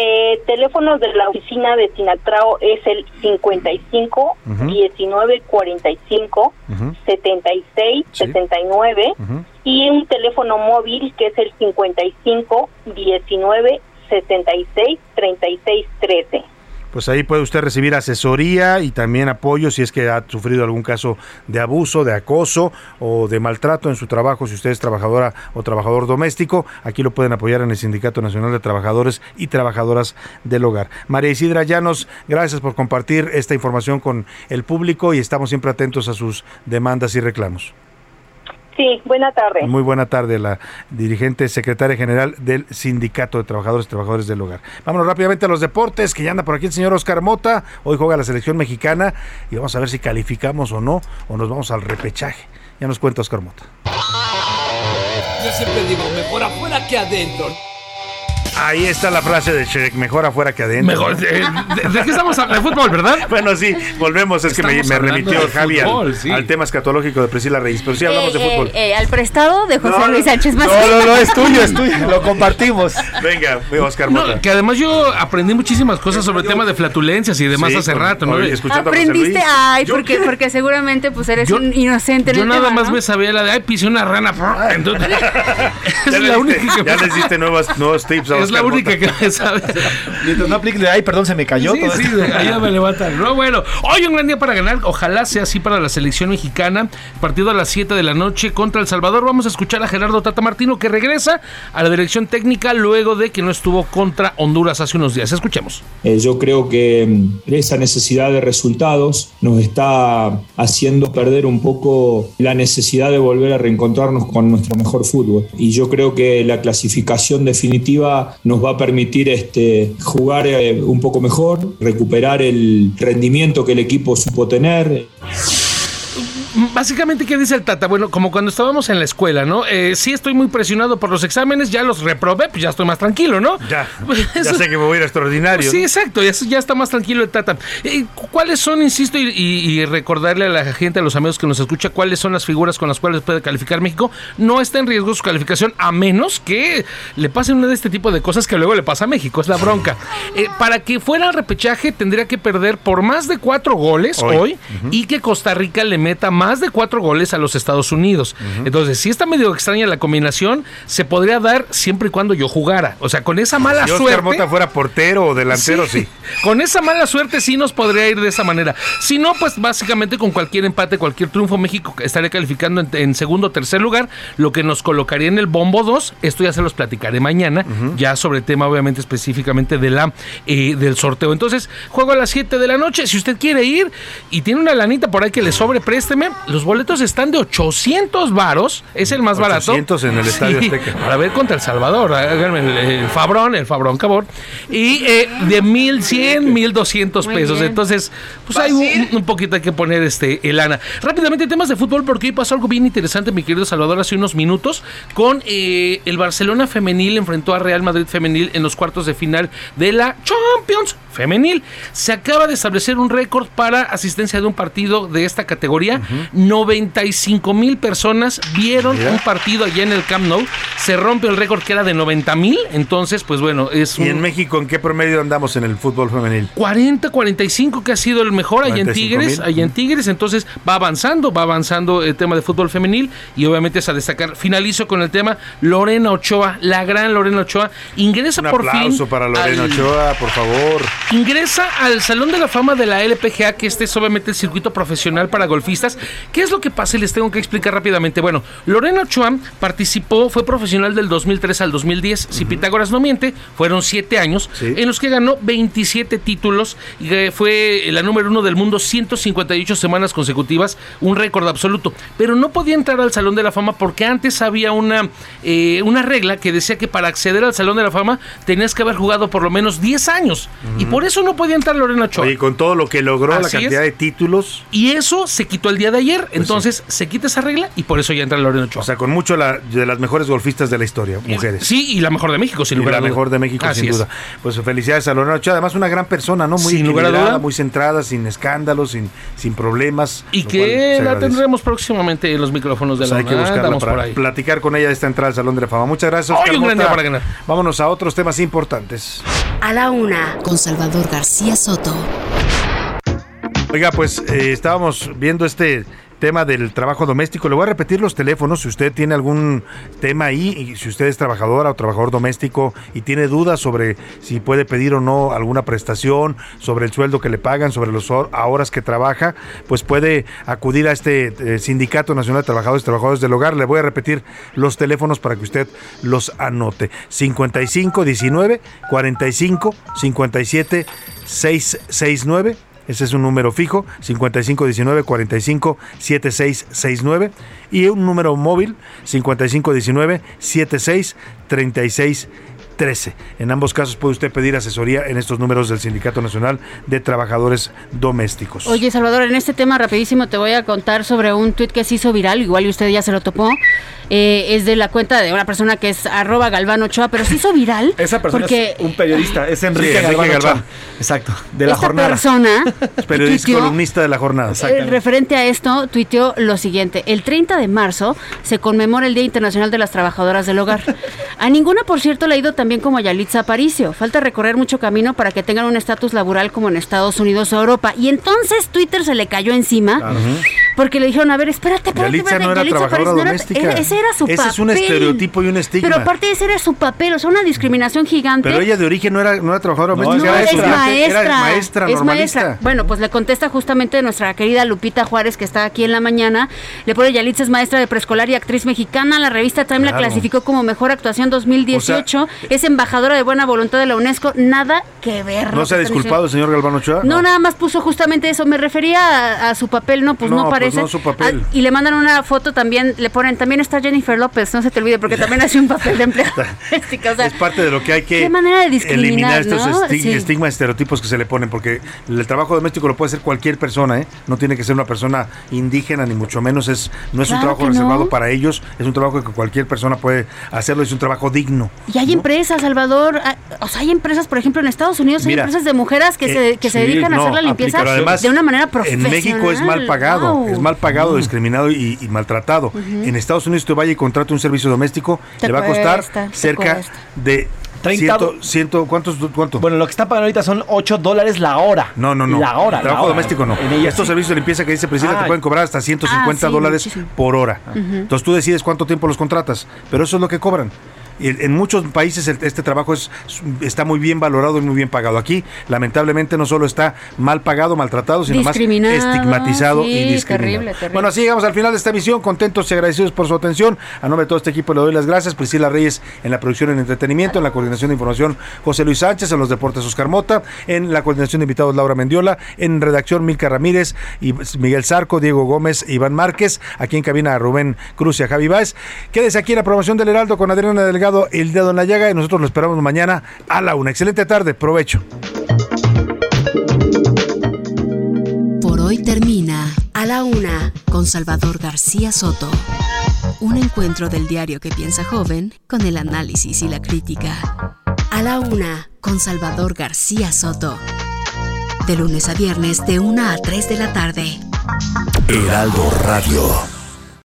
Eh, teléfonos de la oficina de Sinatrao es el 55 Ujú. 19 45 Ujú. 76 Sí. 79 Ujú. y un teléfono móvil que es el 55 19 76 36 13. Pues ahí puede usted recibir asesoría y también apoyo si es que ha sufrido algún caso de abuso, de acoso o de maltrato en su trabajo, si usted es trabajadora o trabajador doméstico. Aquí lo pueden apoyar en el Sindicato Nacional de Trabajadores y Trabajadoras del Hogar. María Isidra Llanos, gracias por compartir esta información con el público y estamos siempre atentos a sus demandas y reclamos. Sí, buena tarde. Muy buena tarde, la dirigente secretaria general del Sindicato de Trabajadores y Trabajadores del Hogar. Vámonos rápidamente a los deportes, que ya anda por aquí el señor Oscar Mota. Hoy juega la selección mexicana y vamos a ver si calificamos o no, o nos vamos al repechaje. Ya nos cuenta Oscar Mota. Yo siempre digo, mejor afuera que adentro. Ahí está la frase de Shrek, mejor afuera que adentro. Mejor, ¿no? eh, ¿de- de qué estamos hablando? ¿De fútbol, verdad? Bueno, sí, volvemos. Es que me, remitió Javi al, sí. al tema escatológico de Priscila Reyes. Pero sí hablamos de Eh, fútbol. eh, eh, al prestado de José No, Luis no, Sánchez No, no, no, es tuyo, es tuyo. Lo compartimos. Venga, ve, Oscar No, Mota. que además yo aprendí muchísimas cosas sobre el tema de flatulencias y demás Sí, hace con- rato, ¿no? oye, a Aprendiste, ay, porque, porque seguramente pues eres Yo- un inocente en Yo el nada tema, más ¿no? me sabía la de, ay, pisé una rana. Entonces, Ya es le la diste- única que ya les diste nuevas, nuevos tips a Es la única que me sabe. Mientras no aplique de ay, perdón, se me cayó. Sí, todo sí, ahí ya me levantan. No, bueno, hoy un gran día para ganar. Ojalá sea así para la selección mexicana. Partido a las 7 de la noche contra El Salvador. Vamos a escuchar a Gerardo Tata Martino que regresa a la dirección técnica luego de que no estuvo contra Honduras hace unos días. Escuchemos. Eh, yo creo que mm, esa necesidad de resultados nos está haciendo perder un poco la necesidad de volver a reencontrarnos con nuestro mejor fútbol. Y yo creo que la clasificación definitiva nos va a permitir este, jugar eh, un poco mejor, recuperar el rendimiento que el equipo supo tener. Básicamente, ¿qué dice el Tata? Bueno, como cuando estábamos en la escuela, ¿no? Eh, sí estoy muy presionado por los exámenes, ya los reprobé, pues ya estoy más tranquilo, ¿no? Ya, ya sé que me voy a ir a extraordinario. Sí, exacto, ya, ya está más tranquilo el Tata. Eh, ¿Cuáles son, insisto, y, y- y recordarle a la gente, a los amigos que nos escucha, cuáles son las figuras con las cuales puede calificar México? No está en riesgo su calificación, a menos que le pasen una de este tipo de cosas que luego le pasa a México, es la bronca. Eh, para que fuera al repechaje tendría que perder por más de cuatro goles Hoy. hoy, y que Costa Rica le meta más de cuatro goles a los Estados Unidos. Entonces, si está medio extraña la combinación, se podría dar siempre y cuando yo jugara. O sea, con esa mala Si Oscar suerte. Mota fuera portero o delantero, sí. Con esa mala suerte sí nos podría ir de esa manera. Si no, pues básicamente con cualquier empate, cualquier triunfo, México estaría calificando en, en segundo o tercer lugar, lo que nos colocaría en el bombo 2. Esto ya se los platicaré mañana, ya sobre el tema obviamente específicamente de la, eh, del sorteo. Entonces, juego a las 7 de la noche. Si usted quiere ir y tiene una lanita por ahí que le sobre, présteme. Los boletos están de 800 varos, es el más barato. 800 en el Estadio Azteca. Para ver contra El Salvador, háganme el, el Fabrón, el Fabrón Cabor. Y eh, de 1100, 1200 Muy pesos. Entonces, pues hay un, un poquito hay que poner este el lana. Rápidamente, temas de fútbol, porque hoy pasó algo bien interesante, mi querido Salvador, hace unos minutos, con eh, el Barcelona femenil enfrentó a Real Madrid femenil en los cuartos de final de la Champions femenil. Se acaba de establecer un récord para asistencia de un partido de esta categoría. 95 mil personas vieron Mira. un partido allá en el Camp Nou. Se rompe el récord que era de 90 mil. Entonces, pues bueno, es ¿Y un en México en qué promedio andamos en el fútbol femenil? 40, 45 que ha sido el mejor allá en 45,000. Tigres, allá en Tigres, entonces va avanzando, va avanzando el tema de fútbol femenil y obviamente es a destacar. Finalizo con el tema Lorena Ochoa, la gran Lorena Ochoa, ingresa Un por fin aplauso para Lorena al- Ochoa, por favor. Ingresa al Salón de la Fama de la LPGA, que este es obviamente el circuito profesional para golfistas. ¿Qué es lo que pasa? Y les tengo que explicar rápidamente. Bueno, Lorena Ochoa participó, fue profesional del 2003 al 2010. Si Pitágoras no miente, fueron siete años en los que ganó 27 títulos y eh, fue la número uno del mundo 158 semanas consecutivas, un récord absoluto. Pero no podía entrar al Salón de la Fama porque antes había una, eh, una regla que decía que para acceder al Salón de la Fama tenías que haber jugado por lo menos 10 años. Y por eso no podía entrar Lorena Ochoa. Oye, con todo lo que logró, la cantidad es. de títulos. Y eso se quitó el día de ayer. Entonces se quita esa regla y por eso ya entra Lorena Ochoa. O sea, con mucho la- de las mejores golfistas de la historia, mujeres. Sí, y la mejor de México, sin Y lugar la a duda. mejor de México, Así sin es. duda. Pues felicidades a Lorena Ochoa. Además, una gran persona, ¿no? Muy Sin lugar a duda. muy centrada, sin escándalos, sin, sin problemas. Y que la tendremos próximamente en los micrófonos de Pues la hay que buscarla para ahí. platicar con ella de esta entrada al Salón de la Fama. Muchas gracias. Hoy Oscar un gran Mota. día para ganar. Vámonos a otros temas importantes. A la una, con Salvador García Soto. Oiga, pues eh, estábamos viendo este tema del trabajo doméstico. Le voy a repetir los teléfonos si usted tiene algún tema ahí, y si usted es trabajadora o trabajador doméstico y tiene dudas sobre si puede pedir o no alguna prestación, sobre el sueldo que le pagan, sobre las horas que trabaja, pues puede acudir a este eh, Sindicato Nacional de Trabajadores y Trabajadores del Hogar. Le voy a repetir los teléfonos para que usted los anote. 55 19 45 57 669 ese es un número fijo, 5519 45 7669 y un número móvil 5519 76 36 13. En ambos casos puede usted pedir asesoría en estos números del Sindicato Nacional de Trabajadores Domésticos. Oye, Salvador, en este tema rapidísimo te voy a contar sobre un tuit que se hizo viral, igual y usted ya se lo topó. Eh, es de la cuenta de una persona que es arroba Galván Ochoa, pero se hizo viral. Esa persona porque es un periodista, es Enrique, Sí, Enrique Galván. Galván. Ochoa. Exacto, de la esta jornada. persona Es periodista tuiteó- columnista de la jornada. Eh, referente a esto, tuiteó lo siguiente. El 30 de marzo se conmemora el Día Internacional de las Trabajadoras del Hogar. A ninguna, por cierto, le ha ido tan bien como Yalitza Aparicio. Falta recorrer mucho camino para que tengan un estatus laboral como en Estados Unidos o Europa. Y entonces Twitter se le cayó encima porque le dijeron, a ver, espérate, espérate, Yalitza espérate, no era Yalitza trabajadora Aparicio no era- doméstica. ese era su Ese papel. es un estereotipo y un estigma. Pero aparte ese era su papel, o sea, una discriminación gigante. Pero ella de origen no era, no era trabajadora No, doméstica, era es maestra. era maestra es normalista. maestra. Bueno, pues le contesta justamente nuestra querida Lupita Juárez, que está aquí en la mañana. Le pone Yalitza es maestra de preescolar y actriz mexicana. La revista Time la clasificó como mejor actuación 2018. Es embajadora de buena voluntad de la UNESCO. Nada que ver. ¿No se ha disculpado el señor Galván Ochoa? No, nada más puso justamente eso. Me refería a, a su papel, no, pues no, No, pues parece. no su papel. Ah, y le mandan una foto también, le ponen, también está Jennifer López, no se te olvide, porque también hace un papel de empleada doméstica. O sea, es parte de lo que hay que Qué manera de eliminar estos ¿no? esti- Sí. estigmas, estereotipos que se le ponen, porque el trabajo doméstico lo puede hacer cualquier persona, ¿eh? no tiene que ser una persona indígena, ni mucho menos, es no es un trabajo reservado para ellos, es un trabajo que cualquier persona puede hacerlo, es un trabajo digno. Y hay empresas, Salvador, ah, o sea, hay empresas, por ejemplo, en Estados Unidos hay Mira, empresas de mujeres que, se, Eh, que se dedican a hacer la limpieza además, de una manera En profesional. México es mal pagado, Wow. es mal pagado, Mm. discriminado y, y maltratado. En Estados Unidos usted vaya y contrata un servicio doméstico, Te le va a costar cuesta, cerca cuesta. de 30 ciento, ciento- ¿cuántos, cuánto? Bueno, lo que están pagando ahorita son 8 dólares la hora. No, no, no. La hora. Trabajo la hora. doméstico no. En ella Estos sí. servicios de limpieza que dice Priscila Ah. te pueden cobrar hasta 150 Ah, sí, dólares muchísimo. por hora. Entonces tú decides cuánto tiempo los contratas, pero eso es lo que cobran. En muchos países este trabajo es, está muy bien valorado y muy bien pagado. Aquí, lamentablemente, no solo está mal pagado, maltratado, sino más estigmatizado sí, y discriminado. terrible, terrible. Bueno, así llegamos al final de esta emisión. Contentos y agradecidos por su atención. A nombre de todo este equipo le doy las gracias. Priscila Reyes en la producción en entretenimiento, en la coordinación de información José Luis Sánchez, en los deportes Oscar Mota, en la coordinación de invitados Laura Mendiola, en redacción Milka Ramírez y Miguel Zarco, Diego Gómez, Iván Márquez, aquí en cabina Rubén Cruz y a Javi Báez. Quédese aquí en la promoción del Heraldo con Adriana Delgado, El Dedo en la Llaga y nosotros lo esperamos mañana a la una. Excelente tarde, provecho. Por hoy termina A la Una con Salvador García Soto. Un encuentro del diario que piensa joven con el análisis y la crítica. A la Una con Salvador García Soto. De lunes a viernes de 1 a 3 de la tarde. Heraldo Radio.